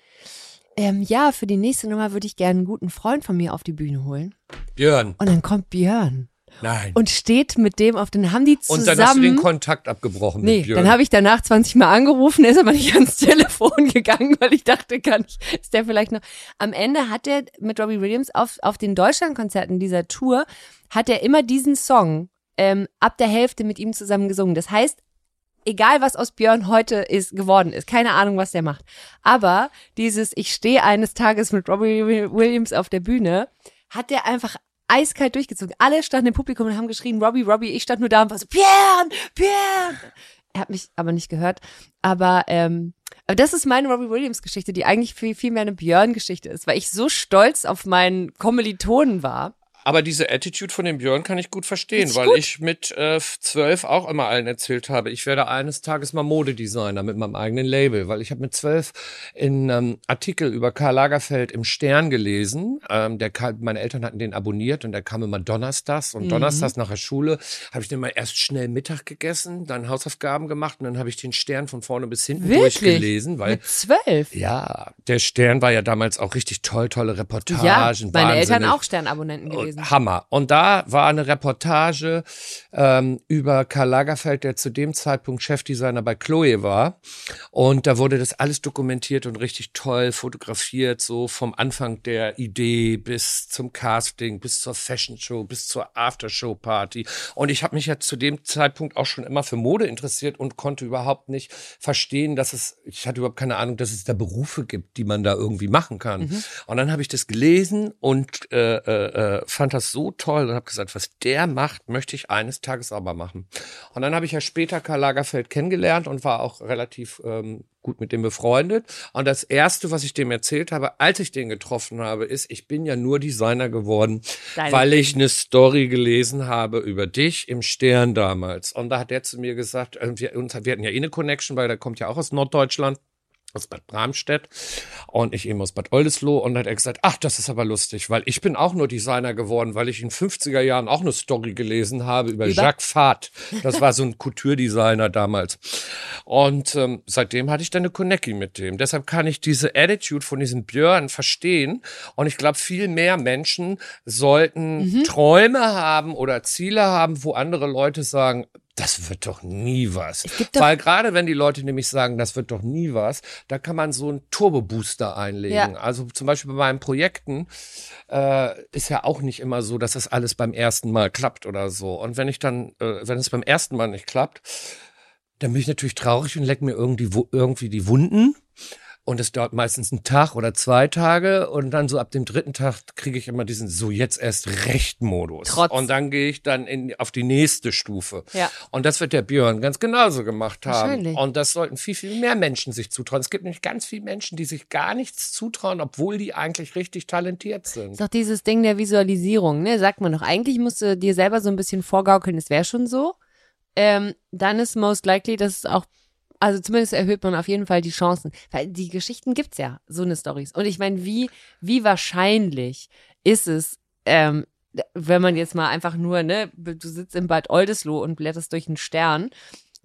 ähm, ja, für die nächste Nummer würde ich gerne einen guten Freund von mir auf die Bühne holen. Björn. Und dann kommt Björn Nein. und steht mit dem auf den, haben die Und zusammen. dann hast du den Kontakt abgebrochen Nee, mit Björn. dann habe ich danach 20 Mal angerufen, er ist aber nicht ans Telefon gegangen, weil ich dachte, kann ich, ist der vielleicht noch. Am Ende hat er mit Robbie Williams auf, auf den Deutschlandkonzerten dieser Tour, hat er immer diesen Song ähm, ab der Hälfte mit ihm zusammen gesungen. Das heißt, egal was aus Björn heute ist, geworden ist, keine Ahnung, was der macht. Aber dieses, ich stehe eines Tages mit Robbie Williams auf der Bühne, hat der einfach eiskalt durchgezogen. Alle standen im Publikum und haben geschrien, Robbie, Robbie, ich stand nur da und war so, Björn, Björn. Er hat mich aber nicht gehört. Aber, ähm, aber das ist meine Robbie Williams Geschichte, die eigentlich viel, viel mehr eine Björn-Geschichte ist, weil ich so stolz auf meinen Kommilitonen war. Aber diese Attitude von dem Björn kann ich gut verstehen, weil gut. ich mit äh, zwölf auch immer allen erzählt habe, ich werde eines Tages mal Modedesigner mit meinem eigenen Label, weil ich habe mit zwölf in ähm, Artikel über Karl Lagerfeld im Stern gelesen. Ähm, der Karl, meine Eltern hatten den abonniert und der kam immer donnerstags Mhm. und donnerstags nach der Schule habe ich den mal erst schnell Mittag gegessen, dann Hausaufgaben gemacht und dann habe ich den Stern von vorne bis hinten Wirklich? durchgelesen, weil Mit zwölf. ja, der Stern war ja damals auch richtig toll, tolle Reportagen. Ja, meine Eltern wahnsinnig. auch Sternabonnenten gewesen. Und Hammer. Und da war eine Reportage ähm, über Karl Lagerfeld, der zu dem Zeitpunkt Chefdesigner bei Chloe war. Und da wurde das alles dokumentiert und richtig toll fotografiert, so vom Anfang der Idee bis zum Casting, bis zur Fashion Show, bis zur Aftershow Party. Und ich habe mich ja zu dem Zeitpunkt auch schon immer für Mode interessiert und konnte überhaupt nicht verstehen, dass es, ich hatte überhaupt keine Ahnung, dass es da Berufe gibt, die man da irgendwie machen kann. Und dann habe ich das gelesen und äh, äh, äh, fand das so toll und habe gesagt, was der macht, möchte ich eines Tages aber machen. Und dann habe ich ja später Karl Lagerfeld kennengelernt und war auch relativ ähm, gut mit dem befreundet. Und das erste, was ich dem erzählt habe, als ich den getroffen habe, ist, ich bin ja nur Designer geworden, Deine weil ich eine Story gelesen habe über dich im Stern damals. Und da hat er zu mir gesagt, äh, wir, uns, wir hatten ja eh eine Connection, weil der kommt ja auch aus Norddeutschland aus Bad Bramstedt und ich eben aus Bad Oldesloe und dann hat er gesagt, ach, das ist aber lustig, weil ich bin auch nur Designer geworden, weil ich in 50er Jahren auch eine Story gelesen habe über, Über? Jacques Fat. Das war so ein Couture-Designer damals. Und ähm, seitdem hatte ich dann eine Connectie mit dem. Deshalb kann ich diese Attitude von diesem Björn verstehen und ich glaube, viel mehr Menschen sollten Träume haben oder Ziele haben, wo andere Leute sagen, das wird doch nie was. Weil gerade wenn die Leute nämlich sagen, das wird doch nie was, da kann man so einen Turbo-Booster einlegen. Ja. Also zum Beispiel bei meinen Projekten äh, ist ja auch nicht immer so, dass das alles beim ersten Mal klappt oder so. Und wenn ich dann, äh, wenn es beim ersten Mal nicht klappt, dann bin ich natürlich traurig und leck mir irgendwie, irgendwie die Wunden. Und es dauert meistens einen Tag oder zwei Tage. Und dann so ab dem dritten Tag kriege ich immer diesen so jetzt erst recht Modus. Trotz. Und dann gehe ich dann in, auf die nächste Stufe. Ja. Und das wird der Björn ganz genauso gemacht haben. Und das sollten viel, viel mehr Menschen sich zutrauen. Es gibt nämlich ganz viele Menschen, die sich gar nichts zutrauen, obwohl die eigentlich richtig talentiert sind. ist doch dieses Ding der Visualisierung, ne? Sagt man doch. Eigentlich musst du dir selber so ein bisschen vorgaukeln, es wäre schon so. Ähm, dann ist most likely, dass es auch, also zumindest erhöht man auf jeden Fall die Chancen. Weil die Geschichten gibt's ja, so eine Stories. Und ich meine, wie, wie wahrscheinlich ist es, ähm, wenn man jetzt mal einfach nur, ne, du sitzt in Bad Oldesloe und blätterst durch einen Stern,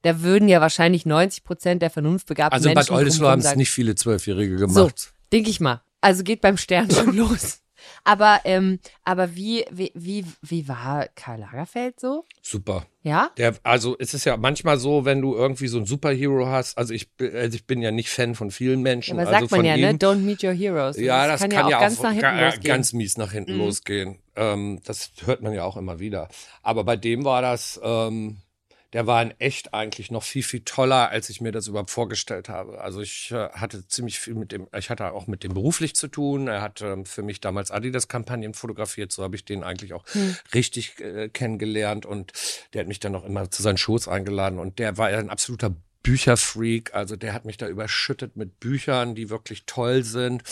da würden ja wahrscheinlich 90 Prozent der vernunftbegabten Also in Menschen Bad Oldesloe haben es nicht viele Zwölfjährige So, gemacht. denke ich mal. Also geht beim Stern schon los. Aber, ähm, aber wie, wie, wie, wie war Karl Lagerfeld so? Super. Ja? Der, also es ist ja manchmal so, wenn du irgendwie so einen Superhero hast, also ich, bin- also ich bin ja nicht Fan von vielen Menschen. aber also sagt man von ja, ihm, ne? Don't meet your heroes. Ja, das kann, ja auch, ganz hinten ga- ganz mies nach hinten Mhm. losgehen. Ähm, das hört man ja auch immer wieder. Aber bei dem war das, ähm, der war in echt eigentlich noch viel, viel toller, als ich mir das überhaupt vorgestellt habe. Also ich äh, hatte ziemlich viel mit dem, ich hatte auch mit dem beruflich zu tun. Er hat ähm, für mich damals Adidas-Kampagnen fotografiert, so habe ich den eigentlich auch Hm. richtig äh, kennengelernt und der hat mich dann auch immer zu seinen Shows eingeladen und der war ja ein absoluter Bücherfreak, also der hat mich da überschüttet mit Büchern, die wirklich toll sind.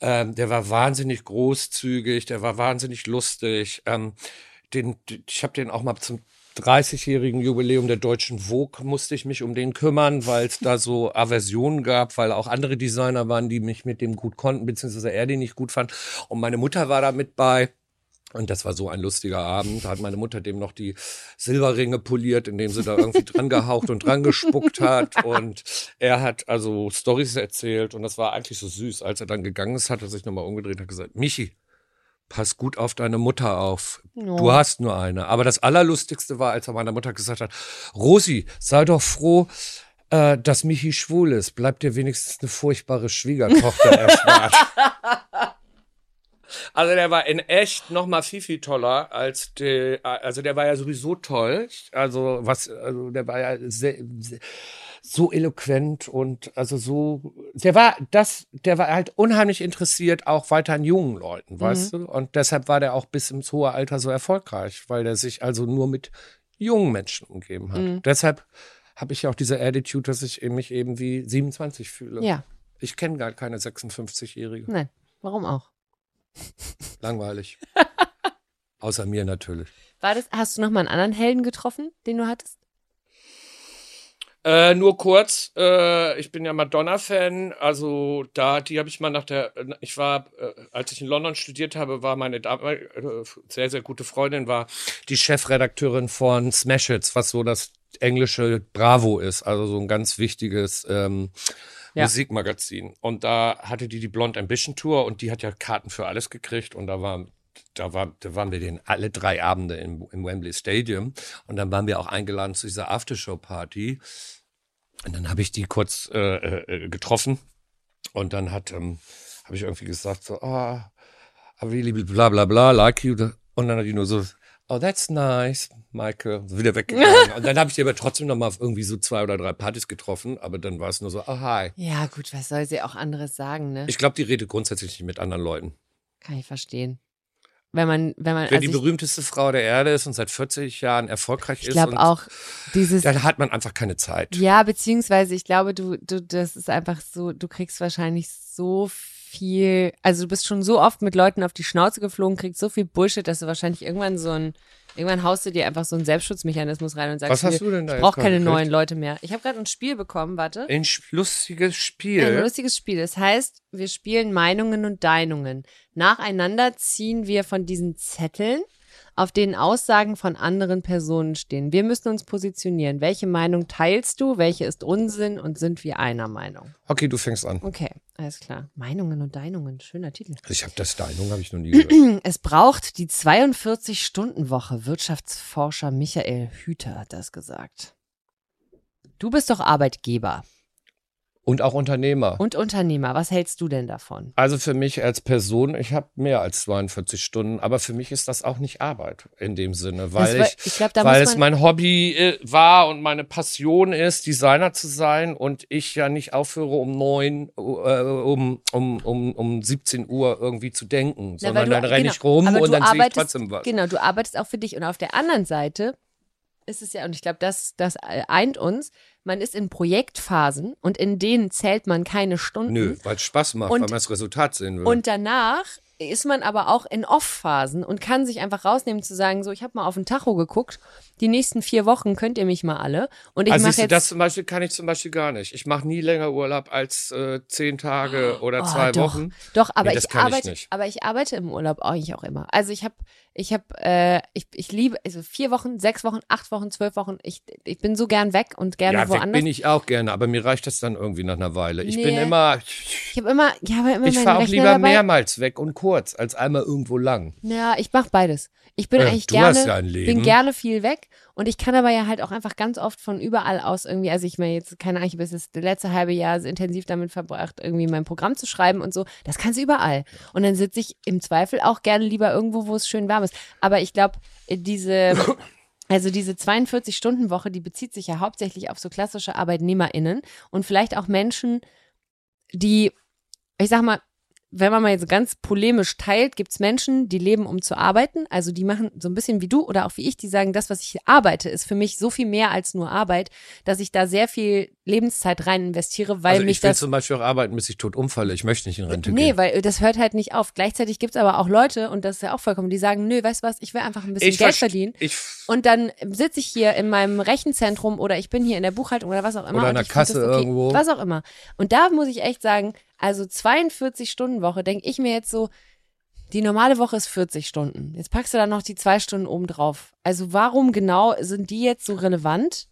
Ähm, der war wahnsinnig großzügig, der war wahnsinnig lustig. Ähm, den, ich habe den auch mal zum 30-jährigen Jubiläum der deutschen Vogue musste ich mich um den kümmern, weil es da so Aversionen gab, weil auch andere Designer waren, die mich mit dem gut konnten, beziehungsweise er den nicht gut fand. Und meine Mutter war da mit bei. Und das war so ein lustiger Abend. Da hat meine Mutter dem noch die Silberringe poliert, indem sie da irgendwie dran gehaucht und dran gespuckt hat. Und er hat also Stories erzählt. Und das war eigentlich so süß. Als er dann gegangen ist, hat er sich nochmal umgedreht und hat gesagt, Michi, pass gut auf deine Mutter auf. Oh. Du hast nur eine. Aber das Allerlustigste war, als er meiner Mutter gesagt hat, Rosi, sei doch froh, äh, dass Michi schwul ist. Bleibt dir wenigstens eine furchtbare Schwiegertochter erspart. Also der war in echt noch mal viel viel toller als der, also der war ja sowieso toll. Also was, also der war ja sehr, sehr, so eloquent und also so, der war das, der war halt unheimlich interessiert auch weiter an jungen Leuten, weißt du? Und deshalb war der auch bis ins hohe Alter so erfolgreich, weil der sich also nur mit jungen Menschen umgeben hat. Mhm. Deshalb habe ich ja auch diese Attitude, dass ich mich eben wie 27 fühle. Ja, Ich kenne gar keine 56-Jährige. nein. Warum auch? Langweilig. Außer mir natürlich. War das, hast du noch mal einen anderen Helden getroffen, den du hattest? Äh, nur kurz, äh, ich bin ja Madonna-Fan, also da, die habe ich mal nach der, ich war, äh, als ich in London studiert habe, war meine damalige, äh, sehr, sehr gute Freundin, war die Chefredakteurin von Smash Hits, was so das englische Bravo ist, also so ein ganz wichtiges ähm, Ja. Musikmagazin. Und da hatte die die Blonde Ambition Tour und die hat ja Karten für alles gekriegt und da war da, war, da waren wir den alle drei Abende im, im Wembley Stadium und dann waren wir auch eingeladen zu dieser Aftershow-Party. Und dann habe ich die kurz äh, äh, getroffen und dann hat ähm, habe ich irgendwie gesagt so, ah, I really bla bla bla, like you. Und dann hat die nur so, oh, that's nice, Michael, so wieder weggegangen. und dann habe ich die aber trotzdem noch mal auf irgendwie so zwei oder drei Partys getroffen, aber dann war es nur so, oh, hi. Ja, gut, was soll sie auch anderes sagen, ne? Ich glaube, die redet grundsätzlich nicht mit anderen Leuten. Kann ich verstehen. Wenn man, wenn man, Wer also die berühmteste Frau der Erde ist und seit 40 Jahren erfolgreich ich ist, glaube auch dieses, dann hat man einfach keine Zeit. ja, beziehungsweise ich glaube, du, du, das ist einfach so, du kriegst wahrscheinlich so viel, also du bist schon so oft mit Leuten auf die Schnauze geflogen, kriegst so viel Bullshit, dass du wahrscheinlich irgendwann so ein, irgendwann haust du dir einfach so einen Selbstschutzmechanismus rein und sagst, Was hast du denn da ich brauche keine gekriegt? neuen Leute mehr. Ich habe gerade ein Spiel bekommen, warte. Ein lustiges Spiel. Ein lustiges Spiel. Das heißt, wir spielen Meinungen und Deinungen. Nacheinander ziehen wir von diesen Zetteln, auf denen Aussagen von anderen Personen stehen. Wir müssen uns positionieren. Welche Meinung teilst du? Welche ist Unsinn? Und sind wir einer Meinung? Okay, du fängst an. Okay, alles klar. Meinungen und Deinungen. Schöner Titel. Ich habe das Deinung habe ich noch nie gehört. Es braucht die 42-Stunden-Woche. Wirtschaftsforscher Michael Hüter hat das gesagt. Du bist doch Arbeitgeber Und auch Unternehmer. und Unternehmer. Was hältst du denn davon? Also für mich als Person, ich habe mehr als 42 Stunden, aber für mich ist das auch nicht Arbeit in dem Sinne, weil war- ich, ich glaub, weil es mein Hobby äh, war und meine Passion ist, Designer zu sein und ich ja nicht aufhöre um neun, äh, um, um, um, um 17 Uhr irgendwie zu denken, Na, sondern du- dann renne genau, ich rum und dann sehe ich trotzdem was. Genau, du arbeitest auch für dich. Und auf der anderen Seite ist es ja, und ich glaube, das, das eint uns, man ist in Projektphasen und in denen zählt man keine Stunden. Nö, weil es Spaß macht, Und- weil man das Resultat sehen will. Und danach ist man aber auch in Off-Phasen und kann sich einfach rausnehmen zu sagen, so, ich habe mal auf den Tacho geguckt, die nächsten vier Wochen könnt ihr mich mal alle. Und ich also mache siehst du, jetzt das zum Beispiel kann ich zum Beispiel gar nicht. Ich mache nie länger Urlaub als äh, zehn Tage oder Oh, zwei doch, Wochen. Doch, aber Nee, ich ich arbeite, nicht. aber ich arbeite im Urlaub eigentlich auch immer. Also ich habe, ich habe, äh, ich, ich liebe, also vier Wochen, sechs Wochen, acht Wochen, zwölf Wochen. Ich, ich bin so gern weg und gerne Ja, weg woanders. bin ich auch gerne, aber mir reicht das dann irgendwie nach einer Weile. Ich bin Nee. immer, Ich habe immer, ich habe immer ich fahre auch Rechner lieber dabei. mehrmals weg und kurz als einmal irgendwo lang. Ja, ich mach beides. Ich bin Äh, eigentlich du gerne, hast ja ein Leben. bin gerne viel weg und ich kann aber ja halt auch einfach ganz oft von überall aus irgendwie, also ich meine jetzt, keine Ahnung, ich habe das letzte halbe Jahr so intensiv damit verbracht, irgendwie mein Programm zu schreiben und so. Das kannst du überall. Und dann sitze ich im Zweifel auch gerne lieber irgendwo, wo es schön warm ist. Aber ich glaube, diese, also diese 42-Stunden-Woche, die bezieht sich ja hauptsächlich auf so klassische ArbeitnehmerInnen und vielleicht auch Menschen, die, ich sag mal, wenn man mal jetzt ganz polemisch teilt, gibt's Menschen, die leben, um zu arbeiten. Also die machen so ein bisschen wie du oder auch wie ich, die sagen, das, was ich hier arbeite, ist für mich so viel mehr als nur Arbeit, dass ich da sehr viel Lebenszeit rein investiere, weil also mich ich will das zum Beispiel auch arbeiten, bis ich tot umfalle. Ich möchte nicht in Rente Nee, gehen. weil das hört halt nicht auf. Gleichzeitig gibt's aber auch Leute, und das ist ja auch vollkommen, die sagen, nö, weißt du was, ich will einfach ein bisschen ich Geld verdienen. Ich, Und dann sitze ich hier in meinem Rechenzentrum oder ich bin hier in der Buchhaltung oder was auch immer. Oder in der Kasse das okay, irgendwo. Was auch immer. Und da muss ich echt sagen, also 42-Stunden-Woche, denke ich mir jetzt so, die normale Woche ist 40 Stunden. Jetzt packst du da noch die zwei Stunden oben drauf. Also warum genau sind die jetzt so relevant?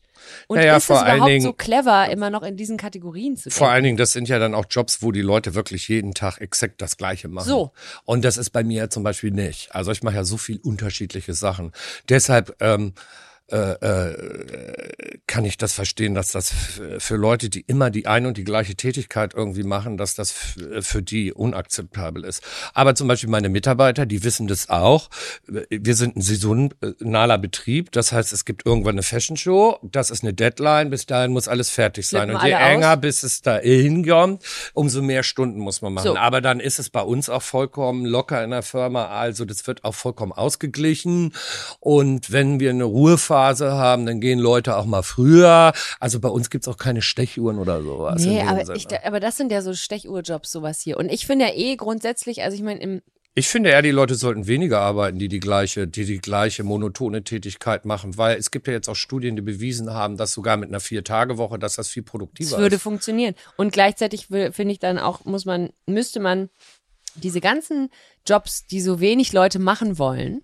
Und Naja, ist es überhaupt Dingen- so clever, immer noch in diesen Kategorien zu denken? Vor allen Dingen, das sind ja dann auch Jobs, wo die Leute wirklich jeden Tag exakt das Gleiche machen. So. Und das ist bei mir zum Beispiel nicht. Also ich mache ja so viel unterschiedliche Sachen. Deshalb ähm, äh, äh, kann ich das verstehen, dass das für Leute, die immer die eine und die gleiche Tätigkeit irgendwie machen, dass das für die unakzeptabel ist. Aber zum Beispiel meine Mitarbeiter, die wissen das auch. Wir sind ein saisonaler Betrieb. Das heißt, es gibt irgendwann eine Fashion Show. Das ist eine Deadline. Bis dahin muss alles fertig sein. Und je alle aus. enger bis es da hinkommt, umso mehr Stunden muss man machen. So. Aber dann ist es bei uns auch vollkommen locker in der Firma. Also das wird auch vollkommen ausgeglichen. Und wenn wir eine Ruhephase haben, dann gehen Leute auch mal früher. Also bei uns gibt's auch keine Stechuhren oder sowas. Nee, aber, ich, aber das sind ja so Stechuhrjobs, sowas hier. Und ich finde ja eh grundsätzlich, also ich meine, im Ich finde eher, die Leute sollten weniger arbeiten, die die gleiche, die die gleiche monotone Tätigkeit machen, weil es gibt ja jetzt auch Studien, die bewiesen haben, dass sogar mit einer Vier-Tage-Woche, dass das viel produktiver Es würde ist. funktionieren. Und gleichzeitig finde ich dann auch, muss man, müsste man diese ganzen Jobs, die so wenig Leute machen wollen,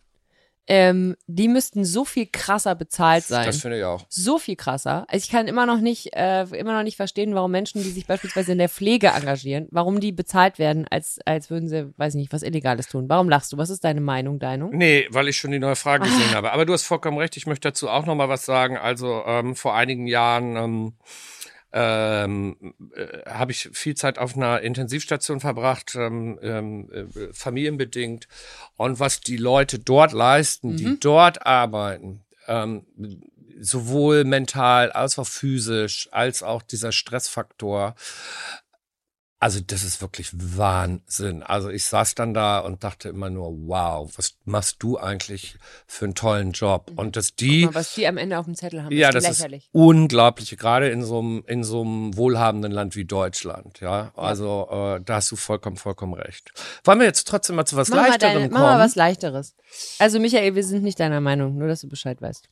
ähm, die müssten so viel krasser bezahlt sein. Das finde ich auch. so viel krasser. Also ich kann immer noch nicht, äh, immer noch nicht verstehen, warum Menschen, die sich beispielsweise in der Pflege engagieren, warum die bezahlt werden, als, als würden sie, weiß ich nicht, was Illegales tun. Warum lachst du? Was ist deine Meinung, Deinung? Nee, weil ich schon die neue Frage Ah. gesehen habe. Aber du hast vollkommen recht. Ich möchte dazu auch noch mal was sagen. Also ähm, vor einigen Jahren ähm, ähm, äh, habe ich viel Zeit auf einer Intensivstation verbracht, ähm, ähm, äh, familienbedingt. Und was die Leute dort leisten, Mhm. die dort arbeiten, ähm, sowohl mental als auch physisch, als auch dieser Stressfaktor. Also das ist wirklich Wahnsinn. Also ich saß dann da und dachte immer nur, wow, was machst du eigentlich für einen tollen Job? Und dass die, mal, was die am Ende auf dem Zettel haben, ja, ist das lächerlich. ist unglaublich, gerade in so einem in so einem wohlhabenden Land wie Deutschland. Ja, also äh, da hast du vollkommen, vollkommen recht. Wollen wir jetzt trotzdem mal zu was Mach mal, Leichterem deine, mach kommen? mal was Leichteres. Also Michael, wir sind nicht deiner Meinung, nur dass du Bescheid weißt.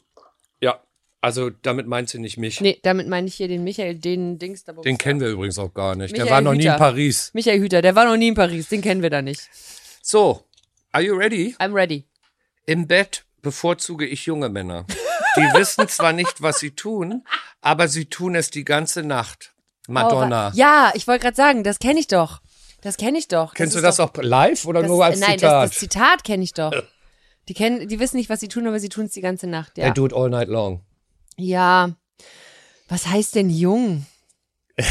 ja, also damit meinst du nicht mich. Nee, damit meine ich hier den Michael, den Dings da. Den kennen wir übrigens auch gar nicht. Der Michael war noch nie in Hüter. Paris. Michael Hüter, der war noch nie in Paris, den kennen wir da nicht. So, are you ready? I'm ready. Im Bett bevorzuge ich junge Männer. Die wissen zwar nicht, was sie tun, aber sie tun es die ganze Nacht. Madonna. Oh, ja, ich wollte gerade sagen, das kenne ich doch. Das kenne ich doch. Kennst du ist das doch, auch live oder das, nur als Nein, Zitat? Das, das Zitat kenne ich doch. Die kennen, die wissen nicht, was sie tun, aber sie tun es die ganze Nacht. Ja. They do it all night long. Ja. Was heißt denn jung?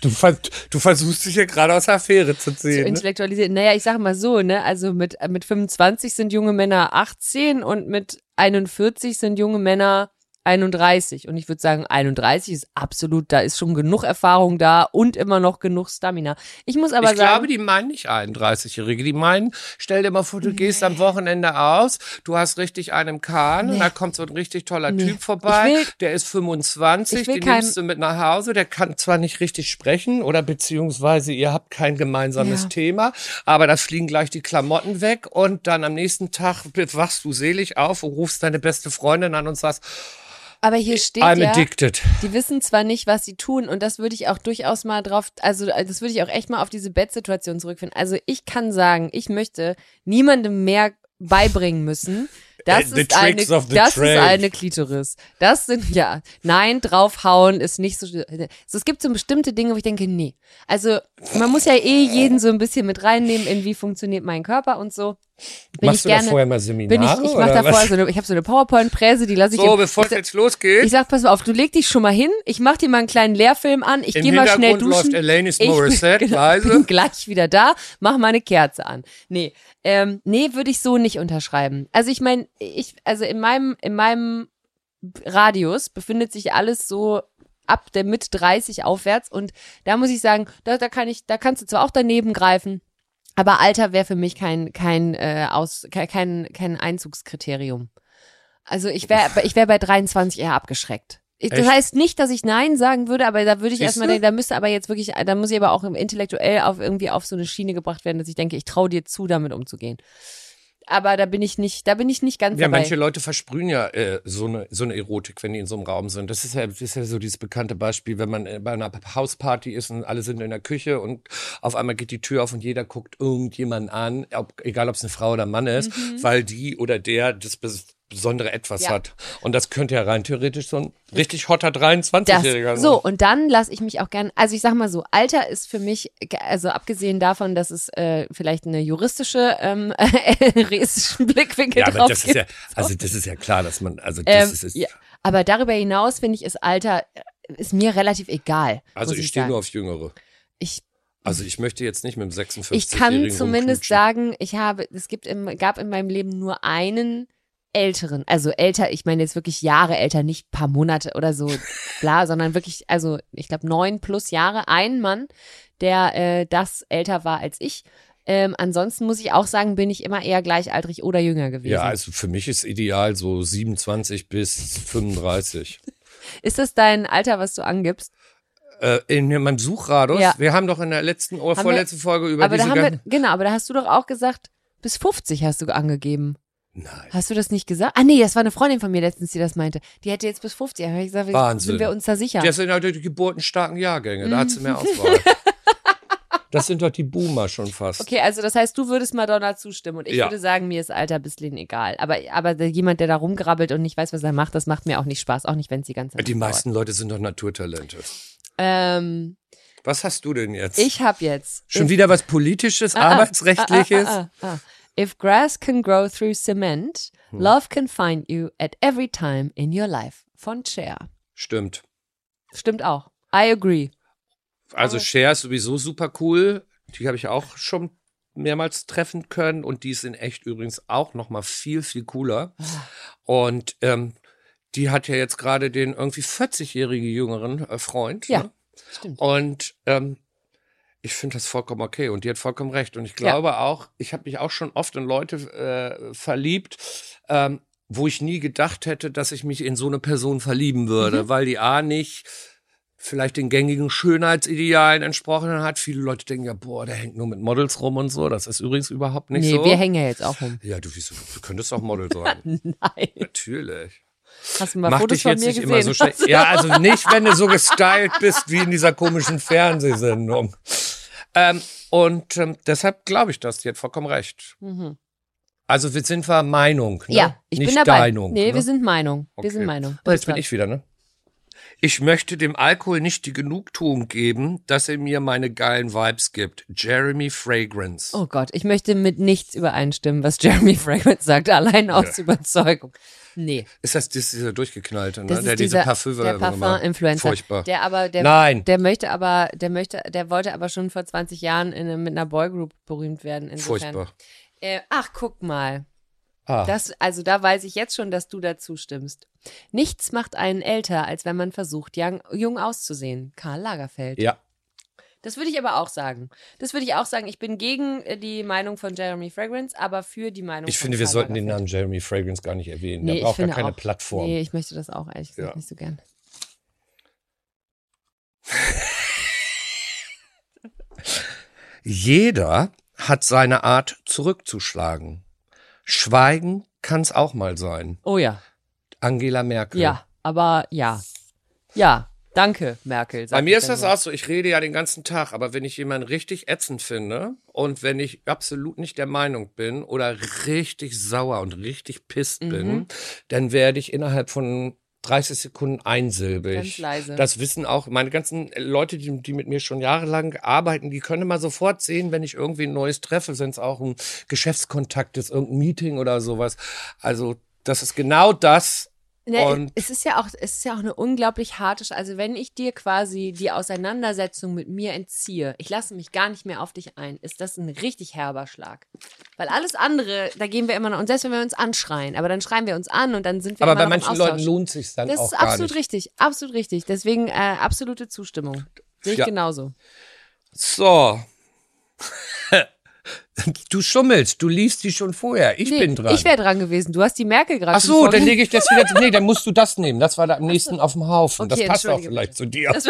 Du, vers du versuchst dich hier gerade aus der Affäre zu Zu ziehen. Ne? intellektualisieren. Naja, ich sag mal so, ne? Also mit, mit 25 sind junge Männer 18 und mit 41 sind junge Männer 31. Und ich würde sagen, 31 ist absolut, da ist schon genug Erfahrung da und immer noch genug Stamina. Ich muss aber ich sagen. glaube, die meinen nicht 31-Jährige. Die meinen, stell dir mal vor, du gehst am Wochenende aus, du hast richtig einen Kahn und Nee. da kommt so ein richtig toller Nee. Typ vorbei, Ich will- der ist 25, Ich will den kein- nimmst du mit nach Hause, der kann zwar nicht richtig sprechen oder beziehungsweise ihr habt kein gemeinsames Ja. Thema, aber da fliegen gleich die Klamotten weg und dann am nächsten Tag wachst du selig auf und rufst deine beste Freundin an und sagst, aber hier steht I'm ja, addicted. die wissen zwar nicht, was sie tun und das würde ich auch durchaus mal drauf, also das würde ich auch echt mal auf diese Bettsituation zurückfinden. Also ich kann sagen, ich möchte niemandem mehr beibringen müssen, Das, The ist, eine, das ist eine Klitoris. Das sind, ja, nein, draufhauen ist nicht so, so. Es gibt so bestimmte Dinge, wo ich denke, nee. Also, man muss ja eh jeden so ein bisschen mit reinnehmen, in wie funktioniert mein Körper und so. Bin Machst ich du gerne, da vorher mal bin Seminare? ich, ich mache da vorher so eine, ich habe so eine PowerPoint-Präse, die lasse ich So, bevor es jetzt losgeht, ich sag, pass mal auf, du leg dich schon mal hin, ich mach dir mal einen kleinen Lehrfilm an, ich gehe mal schnell duschen. läuft Alanis Ich bin, Morissette, genau, leise. bin gleich wieder da, mach mal eine Kerze an. Nee, ähm, nee, würde ich so nicht unterschreiben. Also ich meine, ich, also in meinem, in meinem Radius befindet sich alles so ab der Mitte 30 aufwärts und da muss ich sagen, da, da kann ich, da kannst du zwar auch daneben greifen, aber Alter wäre für mich kein, kein, äh, aus, kein, kein, Einzugskriterium. Also ich wäre ich wär bei 23 eher abgeschreckt. Ich, das heißt nicht, dass ich Nein sagen würde, aber da würde ich Siehst erstmal denken, da müsste aber jetzt wirklich, da muss ich aber auch intellektuell auf irgendwie auf so eine Schiene gebracht werden, dass ich denke, ich traue dir zu, damit umzugehen. Aber da bin ich nicht, da bin ich nicht ganz Ja, dabei. manche Leute versprühen ja äh, so, eine, so eine Erotik, wenn die in so einem Raum sind. Das ist ja, das ist ja so dieses bekannte Beispiel, wenn man äh, bei einer Hausparty ist und alle sind in der Küche und auf einmal geht die Tür auf und jeder guckt irgendjemanden an, ob, egal ob es eine Frau oder ein Mann ist, weil die oder der das besondere Etwas. Ja. hat. Und das könnte ja rein theoretisch so ein richtig hotter das, 23-Jähriger sein. so, und dann lasse ich mich auch gern, also ich sag mal so, Alter ist für mich, also abgesehen davon, dass es äh, vielleicht eine juristische, ähm, juristischen Blickwinkel Ja, drauf aber das ist gibt. ja, also das ist ja klar, dass man, also das Ähm, ist, ist ja, aber darüber hinaus finde ich, ist Alter, äh, ist mir relativ egal. also ich stehe nur auf Jüngere. Ich, Also ich möchte jetzt nicht mit dem 56 ich kann zumindest sagen, ich habe, es gibt im, gab in meinem Leben nur einen älteren, also älter, ich meine jetzt wirklich Jahre älter, nicht paar Monate oder so, bla, sondern wirklich, also ich glaube neun plus Jahre, ein Mann, der äh, das älter war als ich. Ähm, ansonsten muss ich auch sagen, bin ich immer eher gleichaltrig oder jünger gewesen. Ja, also für mich ist ideal so 27 bis 35. Ist das dein Alter, was du angibst? äh, in meinem Suchradius, Ja. wir haben doch in der letzten oder vorletzten Folge über aber da diese haben wir, genau, aber da hast du doch auch gesagt, bis 50 hast du angegeben. Nein. Hast du das nicht gesagt? Ah nee, das war eine Freundin von mir letztens, die das meinte. Die hätte jetzt bis 50. Da habe ich gesagt, Wahnsinn. sind wir uns da sicher? Das sind halt die geburtenstarken Jahrgänge, da hat sie Mhm. mehr Auswahl. das sind doch die Boomer schon fast. Okay, also das heißt, du würdest Madonna zustimmen und ich Ja. würde sagen, mir ist Alter bisschen egal. Aber, aber jemand, der da rumgrabbelt und nicht weiß, was er macht, das macht mir auch nicht Spaß, auch nicht, wenn es die ganze Zeit Die dauert. meisten Leute sind doch Naturtalente. Ähm, Was hast du denn jetzt? ich habe jetzt. schon wieder was Politisches, Ah, ah, Arbeitsrechtliches? Ah, ah, ah, ah. If grass can grow through cement, Hm. love can find you at every time in your life. Von Cher. Stimmt. Stimmt auch. I agree. Also Cher ist sowieso super cool. Die habe ich auch schon mehrmals treffen können und die ist in echt übrigens auch noch mal viel viel cooler. Und ähm, die hat ja jetzt gerade den irgendwie 40-jährigen jüngeren äh, Freund. Ja, Ne? stimmt. Und ähm, ich finde das vollkommen okay und die hat vollkommen recht. Und ich Ja. glaube auch, ich habe mich auch schon oft in Leute äh, verliebt, ähm, wo ich nie gedacht hätte, dass ich mich in so eine Person verlieben würde, Mhm. weil die A nicht vielleicht den gängigen Schönheitsidealen entsprochen hat. Viele Leute denken ja, boah, der hängt nur mit Models rum und so. Das ist übrigens überhaupt nicht nee, so. wir hängen ja jetzt auch rum. ja, du, wieso, du könntest auch Model sein. Nein. Natürlich. Hast du mal Mach Fotos dich von jetzt mir nicht gesehen? immer so schlecht. Ja, also nicht, wenn du so gestylt bist wie in dieser komischen Fernsehsendung. Ähm, und ähm, deshalb glaube ich das. Die hat vollkommen recht. Mhm. Also wir sind wir Meinung. Ne? Ja, ich nicht bin dabei. Deinung, nee, ne? wir sind Meinung. Wir Okay. sind Meinung. Oh, jetzt bin ich wieder, ne? Ich möchte dem Alkohol nicht die Genugtuung geben, dass er mir meine geilen Vibes gibt. Jeremy Fragrance. Oh Gott, ich möchte mit nichts übereinstimmen, was Jeremy Fragrance sagt, allein aus Überzeugung. Nee, Ist das, das ist dieser durchgeknallte, ne? das ist der diese dieser, Parfüm der Parfum-Influencer. Furchtbar. Der aber, der, Nein. der möchte aber, der möchte, der wollte aber schon vor 20 Jahren in, mit einer Boygroup berühmt werden. Insofern. Furchtbar. Äh, ach, guck mal. Ah. Das, also da weiß ich jetzt schon, dass du dazu stimmst. Nichts macht einen älter, als wenn man versucht, jung, jung auszusehen. Karl Lagerfeld. ja. Das würde ich aber auch sagen. Das würde ich auch sagen. Ich bin gegen äh, die Meinung von Jeremy Fragrance, aber für die Meinung Ich finde, wir sollten den. Namen Jeremy Fragrance gar nicht erwähnen. Nee, der ich braucht gar keine auch. Plattform. Nee, ich möchte das auch ehrlich gesagt Ja. nicht so gern. Jeder hat seine Art zurückzuschlagen. Schweigen kann es auch mal sein. Oh ja. Angela Merkel. Ja, aber ja. Ja. Danke, Merkel. Bei mir ist das auch so, ich rede ja den ganzen Tag, aber wenn ich jemanden richtig ätzend finde und wenn ich absolut nicht der Meinung bin oder richtig sauer und richtig pisst Mhm. bin, dann werde ich innerhalb von 30 Sekunden einsilbig. Ganz leise. Das wissen auch meine ganzen Leute, die, die mit mir schon jahrelang arbeiten, die können immer sofort sehen, wenn ich irgendwie ein neues treffe, wenn es auch ein Geschäftskontakt ist, irgendein Meeting oder sowas. Also das ist genau das. Ne, es ist ja auch, es ist ja auch eine unglaublich harte, also wenn ich dir quasi die Auseinandersetzung mit mir entziehe, ich lasse mich gar nicht mehr auf dich ein, ist das ein richtig herber Schlag. Weil alles andere, da gehen wir immer noch, und selbst wenn wir uns anschreien, aber dann schreien wir uns an und dann sind wir Aber bei manchen. Leuten lohnt sich dann Das auch ist gar absolut nicht. richtig, absolut richtig. Deswegen äh, absolute Zustimmung. Sehe ich Ja. genauso. So. Du schummelst, du liest die schon vorher. Ich Nee, bin dran. Ich wäre dran gewesen. Du hast die Merkel gerade Ach so, dann lege ich das wieder. Nee, dann musst du das nehmen. Das war da am nächsten auf dem Haufen. Okay, das passt auch vielleicht zu dir.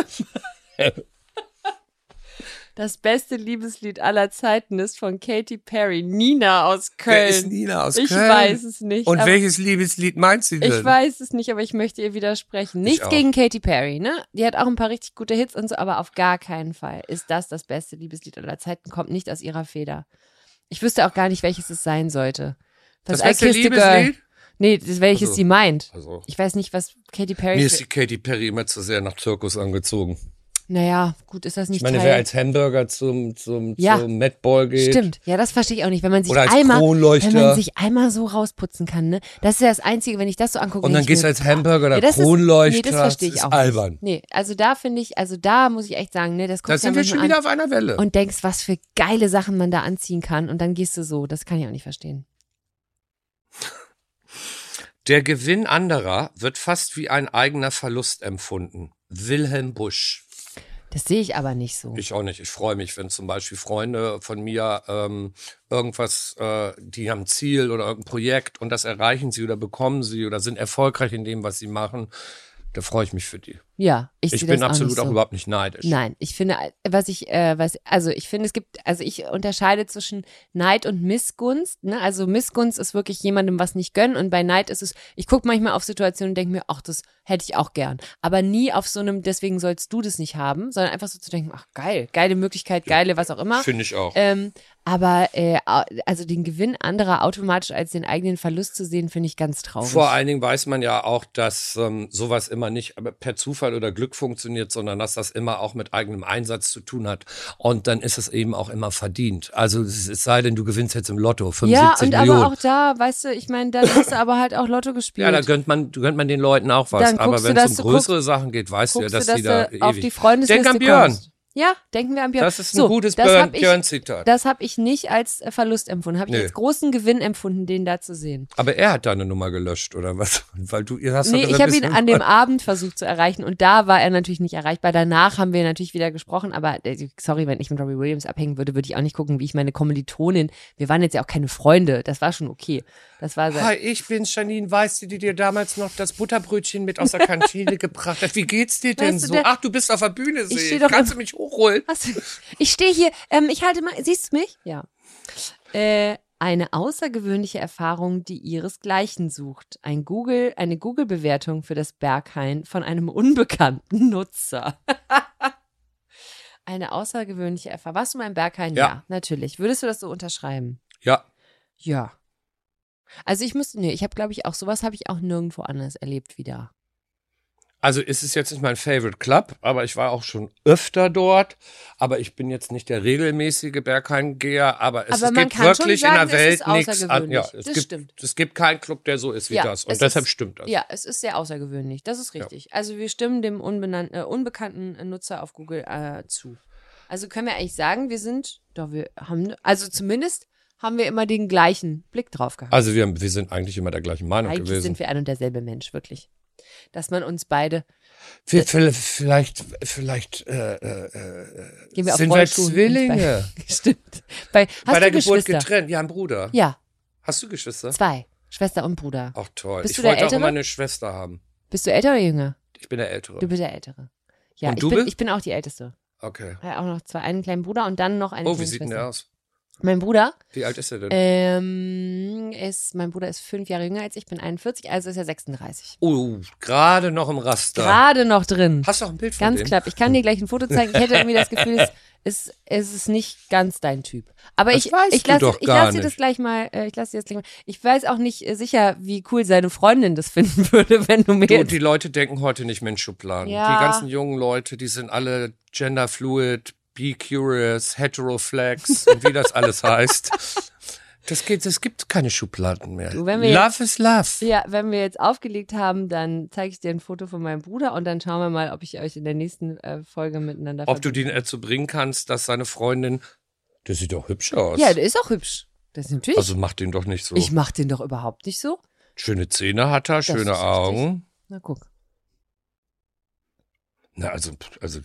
Das, das beste Liebeslied aller Zeiten ist von Katy Perry, Nina aus Köln. Wer ist Nina aus ich Köln? weiß es nicht. Und welches Liebeslied meinst du denn? ich weiß es nicht, aber ich möchte ihr widersprechen. Nichts gegen Katy Perry, ne? Die hat auch ein paar richtig gute Hits und so, aber auf gar keinen Fall ist das das beste Liebeslied aller Zeiten. Kommt nicht aus ihrer Feder. Ich wüsste auch gar nicht, welches es sein sollte. das Was I beste. Liebeslied? Nee, das, welches Ach so. sie meint. Also, Ich weiß nicht, was Katy Perry. mir ist die Katy Perry immer zu sehr nach Zirkus angezogen. Naja, gut, ist das nicht Ich meine, Teil. wer als Hamburger zum, zum, Ja. zum Madball geht. Stimmt, ja, das verstehe ich auch nicht. Wenn man sich Oder als einmal, Kronleuchter. wenn man sich einmal so rausputzen kann, ne? Das ist ja das Einzige, wenn ich das so angucke. Und dann ich gehst du als Hamburger oder ja, das Kronleuchter. Ist, nee, das verstehe ich ist auch. albern. Nicht. Nee, also da finde ich, also da muss ich echt sagen, ne, das Da kommt sind wir schon wieder auf einer Welle. und denkst, was für geile Sachen man da anziehen kann und dann gehst du so. Das kann ich auch nicht verstehen. Der Gewinn anderer wird fast wie ein eigener Verlust empfunden. Wilhelm Busch. Das sehe ich aber nicht so. Ich auch nicht. Ich freue mich, wenn zum Beispiel Freunde von mir ähm, irgendwas, äh, die haben Ziel oder irgendein Projekt und das erreichen sie oder bekommen sie oder sind erfolgreich in dem, was sie machen. Da freue ich mich für die. Ja, ich, Ich bin absolut auch, nicht auch so. überhaupt nicht neidisch. Nein, ich finde, was ich, äh, was, also ich finde, es gibt, also ich unterscheide zwischen Neid und Missgunst. Ne? Also Missgunst ist wirklich jemandem was nicht gönnen und bei Neid ist es, ich gucke manchmal auf Situationen und denke mir, ach, das hätte ich auch gern. Aber nie auf so einem, deswegen sollst du das nicht haben, sondern einfach so zu denken, ach geil, geile Möglichkeit, geile, was auch immer. Finde ich auch. Ähm, aber äh, also den Gewinn anderer automatisch als den eigenen Verlust zu sehen, finde ich ganz traurig. Vor allen Dingen weiß man ja auch, dass ähm, sowas immer nicht per Zufall oder Glück funktioniert, sondern dass das immer auch mit eigenem Einsatz zu tun hat. Und dann ist es eben auch immer verdient. Also es es sei denn, du gewinnst jetzt im Lotto 75 ja, und Millionen. aber auch da, weißt du, ich meine, dann hast du aber halt auch Lotto gespielt. ja, da gönnt man, gönnt man den Leuten auch was. Dann Aber guckst wenn es dass um größere Sachen geht, weißt du ja, guckst dass du, die dass da auf ewig. die Denk an Björn. kommst. Ja, denken wir an Björn. Das ist ein so, gutes hab ich- Björn-Zitat. Das habe ich nicht als äh, Verlust empfunden. Habe ich Nee. als großen Gewinn empfunden, den da zu sehen. Aber er hat deine Nummer gelöscht, oder was? Weil du, ihr hast Nee, ich habe ihn an dem Abend versucht zu erreichen und da war er natürlich nicht erreichbar. Danach haben wir natürlich wieder gesprochen, aber äh, sorry, wenn ich mit Robbie Williams abhängen würde, würde ich auch nicht gucken, wie ich meine Kommilitonin, wir waren jetzt ja auch keine Freunde, das war schon okay. Das war Hi, ich bin Janine Weiß, die dir damals noch das Butterbrötchen mit aus der Kantine gebracht hat. Wie geht's dir denn Weißt du, so? der- Ach, du bist auf der Bühne, Ich sehe ich. doch Kannst du mich hochholen? Was? Ich stehe hier, ähm, ich halte mal, siehst du mich? Ja. Äh, eine außergewöhnliche Erfahrung, die ihresgleichen sucht. Ein Google, eine Google-Bewertung für das Berghain von einem unbekannten Nutzer. eine außergewöhnliche Erfahrung. Warst du mal im Berghain? Ja. natürlich. Würdest du das so unterschreiben? Ja. Ja. Also ich müsste, nee, ich habe, glaube ich, auch sowas habe ich auch nirgendwo anders erlebt wie da. Also ist es jetzt nicht mein Favorite Club, aber ich war auch schon öfter dort. Aber ich bin jetzt nicht der regelmäßige Berghain-Geher, aber es, Aber es gibt wirklich sagen, in der ist Welt nichts an. Ja, es Das gibt, stimmt. es gibt keinen Club, der so ist wie Ja, das. Und es deshalb ist- stimmt das. Ja, es ist sehr außergewöhnlich. Das ist richtig. Also wir stimmen dem äh, unbekannten Nutzer auf Google äh, zu. Also können wir eigentlich sagen, wir sind, doch wir haben, also zumindest haben wir immer den gleichen Blick drauf gehabt. Also wir, wir sind eigentlich immer der gleichen Meinung eigentlich gewesen. sind wir ein und derselbe Mensch, wirklich. Dass man uns beide, Wir, vielleicht, vielleicht äh, äh, gehen wir auf sind wir. Zwillinge. Stimmt. Bei, hast Bei du der Geburt getrennt. Ja, ein Bruder. Ja, Hast du Geschwister? zwei. Schwester und Bruder. Ach toll. Bist ich wollte auch Ältere? immer eine Schwester haben. Bist du älter oder jünger? Ich bin der Ältere. Du bist der Ältere. Ja, Und ich, du bin, bist? ich bin auch die Älteste. okay. Ja, auch noch zwei, einen kleinen Bruder und dann noch eine Oh, wie sieht denn der aus? Mein Bruder, Wie alt ist er denn? ähm, ist, mein Bruder ist fünf Jahre jünger als ich, bin 41, also ist er 36. oh, gerade noch im Raster. Gerade noch drin. Hast du auch ein Bild von Ganz dem? knapp. Ich kann dir gleich ein Foto zeigen. Ich hätte irgendwie das Gefühl, es ist, es ist nicht ganz dein Typ. Aber Das ich, ich lasse ich lass dir das gleich mal, äh, ich lasse dir das gleich mal. Ich weiß auch nicht äh, sicher, wie cool seine Freundin das finden würde, wenn du mir Du, die Leute denken heute nicht mehr in Schubladen. Ja. Die ganzen jungen Leute, die sind alle genderfluid, be curious, heteroflex und wie das alles heißt. Das geht, es gibt keine Schubladen mehr. Du, wenn wir love is love. Ja, wenn wir jetzt aufgelegt haben, dann zeige ich dir ein Foto von meinem Bruder und dann schauen wir mal, ob ich euch in der nächsten äh, Folge miteinander Ob du den dazu bringen kannst, dass seine Freundin, der sieht doch hübsch aus. Ja, der ist auch hübsch. Das ist natürlich. also mach den doch nicht so. ich mach den doch überhaupt nicht so. Schöne Zähne hat er, ist schöne. Augen. Na guck. Na, also, also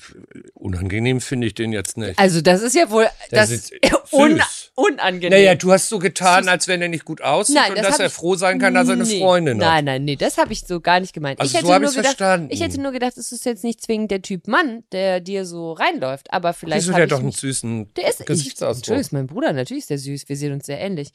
unangenehm finde ich den jetzt nicht. Also das ist ja wohl Der das sitzt un unangenehm. Naja, du hast so getan, als wenn er nicht gut aussieht Nein, und das dass er ich- froh sein kann, dass er eine Nee. Freundin hat. Nein, nein, nee, das habe ich so gar nicht gemeint. Also ich hätte so hab nur ich's gedacht, verstanden. ich hätte nur gedacht, es ist jetzt nicht zwingend der Typ Mann, der dir so reinläuft, aber vielleicht Wieso der ich doch einen süßen der ist ich, Gesichtsausdruck? Entschuldigung, ist mein Bruder, natürlich ist der süß, wir sehen uns sehr ähnlich.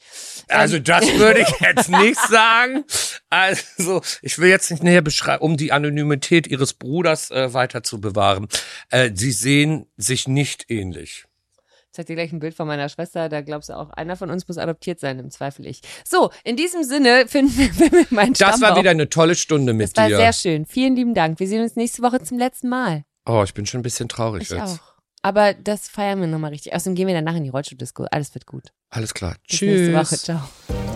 Also Ähm, das würde ich jetzt nicht sagen. Also ich will jetzt nicht näher beschreiben, um die Anonymität ihres Bruders äh, weiter zu bewahren. Äh, sie sehen sich nicht ähnlich. Ich zeig dir gleich ein Bild von meiner Schwester, da glaubst du auch, einer von uns muss adoptiert sein, im Zweifel ich. So, in diesem Sinne finden wir, meinen Das war wieder eine tolle Stunde mit Das war dir. sehr schön. Vielen lieben Dank. Wir sehen uns nächste Woche zum letzten Mal. oh, ich bin schon ein bisschen traurig Ich jetzt. auch. Aber das feiern wir nochmal richtig. Außerdem gehen wir danach in die Rollstuhl-Disco. Alles wird gut. Alles klar. Bis Tschüss. nächste Woche. Ciao.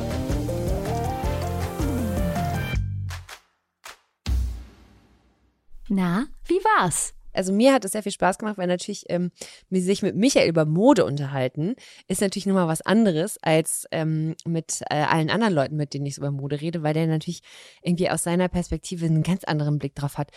Na, wie war's? Also mir hat es sehr viel Spaß gemacht, weil natürlich ähm, sich mit Michael über Mode unterhalten, ist natürlich nochmal was anderes als ähm, mit äh, allen anderen Leuten, mit denen ich so über Mode rede, weil der natürlich irgendwie aus seiner Perspektive einen ganz anderen Blick drauf hat.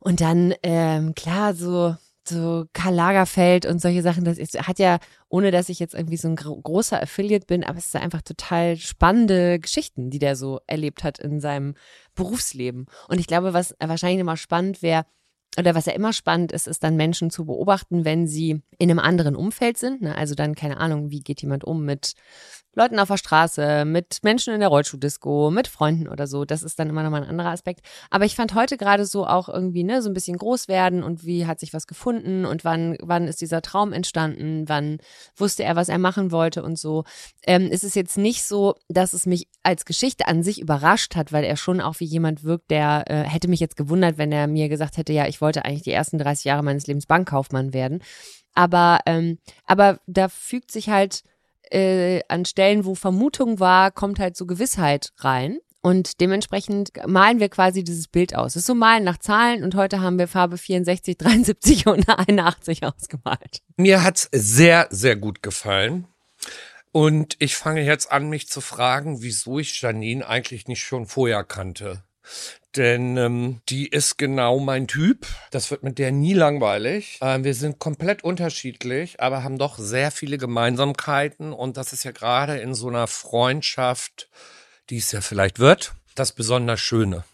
Und dann, ähm, klar, so, so Karl Lagerfeld und solche Sachen, das ist, hat ja, ohne dass ich jetzt irgendwie so ein gro großer Affiliate bin, aber es ist einfach total spannende Geschichten, die der so erlebt hat in seinem Berufsleben. Und ich glaube, was wahrscheinlich immer spannend wäre, oder was ja immer spannend ist, ist dann Menschen zu beobachten, wenn sie in einem anderen Umfeld sind. Ne? Also dann, keine Ahnung, wie geht jemand um mit Leuten auf der Straße, mit Menschen in der Rollschuhdisco, mit Freunden oder so. Das ist dann immer nochmal ein anderer Aspekt. Aber ich fand heute gerade so auch irgendwie, ne, so ein bisschen groß werden und wie hat sich was gefunden und wann, wann ist dieser Traum entstanden, wann wusste er, was er machen wollte und so. Ähm, es ist jetzt nicht so, dass es mich als Geschichte an sich überrascht hat, weil er schon auch wie jemand wirkt, der äh, hätte mich jetzt gewundert, wenn er mir gesagt hätte, ja, ich wollte eigentlich die ersten 30 Jahre meines Lebens Bankkaufmann werden. Aber, ähm, aber da fügt sich halt äh, an Stellen, wo Vermutung war, kommt halt so Gewissheit rein. Und dementsprechend malen wir quasi dieses Bild aus. Es ist so malen nach Zahlen und heute haben wir Farbe 64, 73 und 81 ausgemalt. Mir hat's sehr, sehr gut gefallen. Und ich fange jetzt an, mich zu fragen, wieso ich Janine eigentlich nicht schon vorher kannte. Denn ähm, die ist genau mein Typ. Das wird mit der nie langweilig. Ähm, wir sind komplett unterschiedlich, aber haben doch sehr viele Gemeinsamkeiten. Und das ist ja gerade in so einer Freundschaft, die es ja vielleicht wird, das besonders Schöne.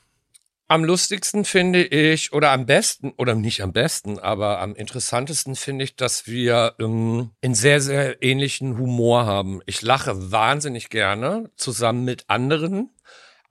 Am lustigsten finde ich, oder am besten, oder nicht am besten, aber am interessantesten finde ich, dass wir ähm, einen sehr, sehr ähnlichen Humor haben. Ich lache wahnsinnig gerne zusammen mit anderen,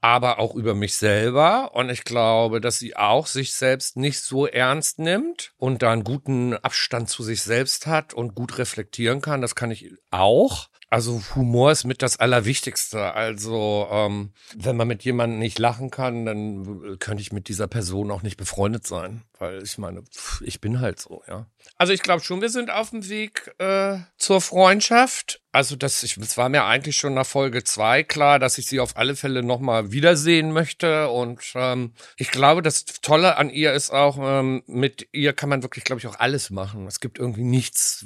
aber auch über mich selber. Und ich glaube, dass sie auch sich selbst nicht so ernst nimmt und da einen guten Abstand zu sich selbst hat und gut reflektieren kann. Das kann ich auch. Also Humor ist mit das Allerwichtigste. Also ähm, wenn man mit jemandem nicht lachen kann, dann könnte ich mit dieser Person auch nicht befreundet sein, weil ich meine, pff, ich bin halt so, ja. Also ich glaube schon, wir sind auf dem Weg äh, zur Freundschaft. Also das, ich, es war mir eigentlich schon nach Folge zwei klar, dass ich sie auf alle Fälle nochmal wiedersehen möchte. Und ähm, ich glaube, das Tolle an ihr ist auch, ähm, mit ihr kann man wirklich, glaube ich, auch alles machen. Es gibt irgendwie nichts,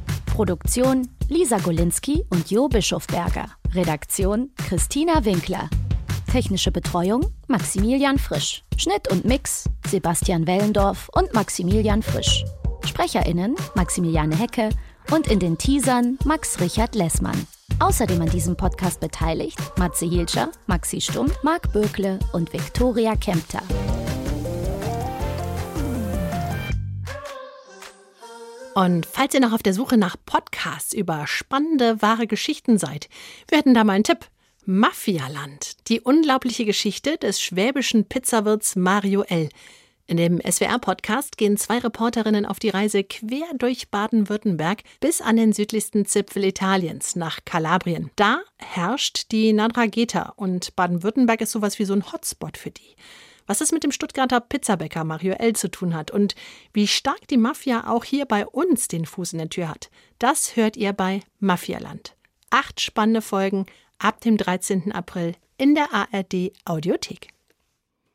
Produktion Lisa Golinski und Jo Bischofberger. Redaktion Christina Winkler. Technische Betreuung Maximilian Frisch. Schnitt und Mix Sebastian Wellendorf und Maximilian Frisch. SprecherInnen Maximiliane Hecke und in den Teasern Max Richard Lessmann. Außerdem an diesem Podcast beteiligt Matze Hilscher, Maxi Stumm, Marc Bökle und Viktoria Kempter. Und falls ihr noch auf der Suche nach Podcasts über spannende, wahre Geschichten seid, wir hätten da mal einen Tipp. Mafialand, die unglaubliche Geschichte des schwäbischen Pizzawirts Mario L. In dem SWR-Podcast gehen zwei Reporterinnen auf die Reise quer durch Baden-Württemberg bis an den südlichsten Zipfel Italiens, nach Kalabrien. Da herrscht die Nadrageta und Baden-Württemberg ist sowas wie so ein Hotspot für die was es mit dem Stuttgarter Pizzabäcker Mario L. zu tun hat und wie stark die Mafia auch hier bei uns den Fuß in der Tür hat. Das hört ihr bei Mafialand. Acht spannende Folgen ab dem 13. April in der ARD Audiothek.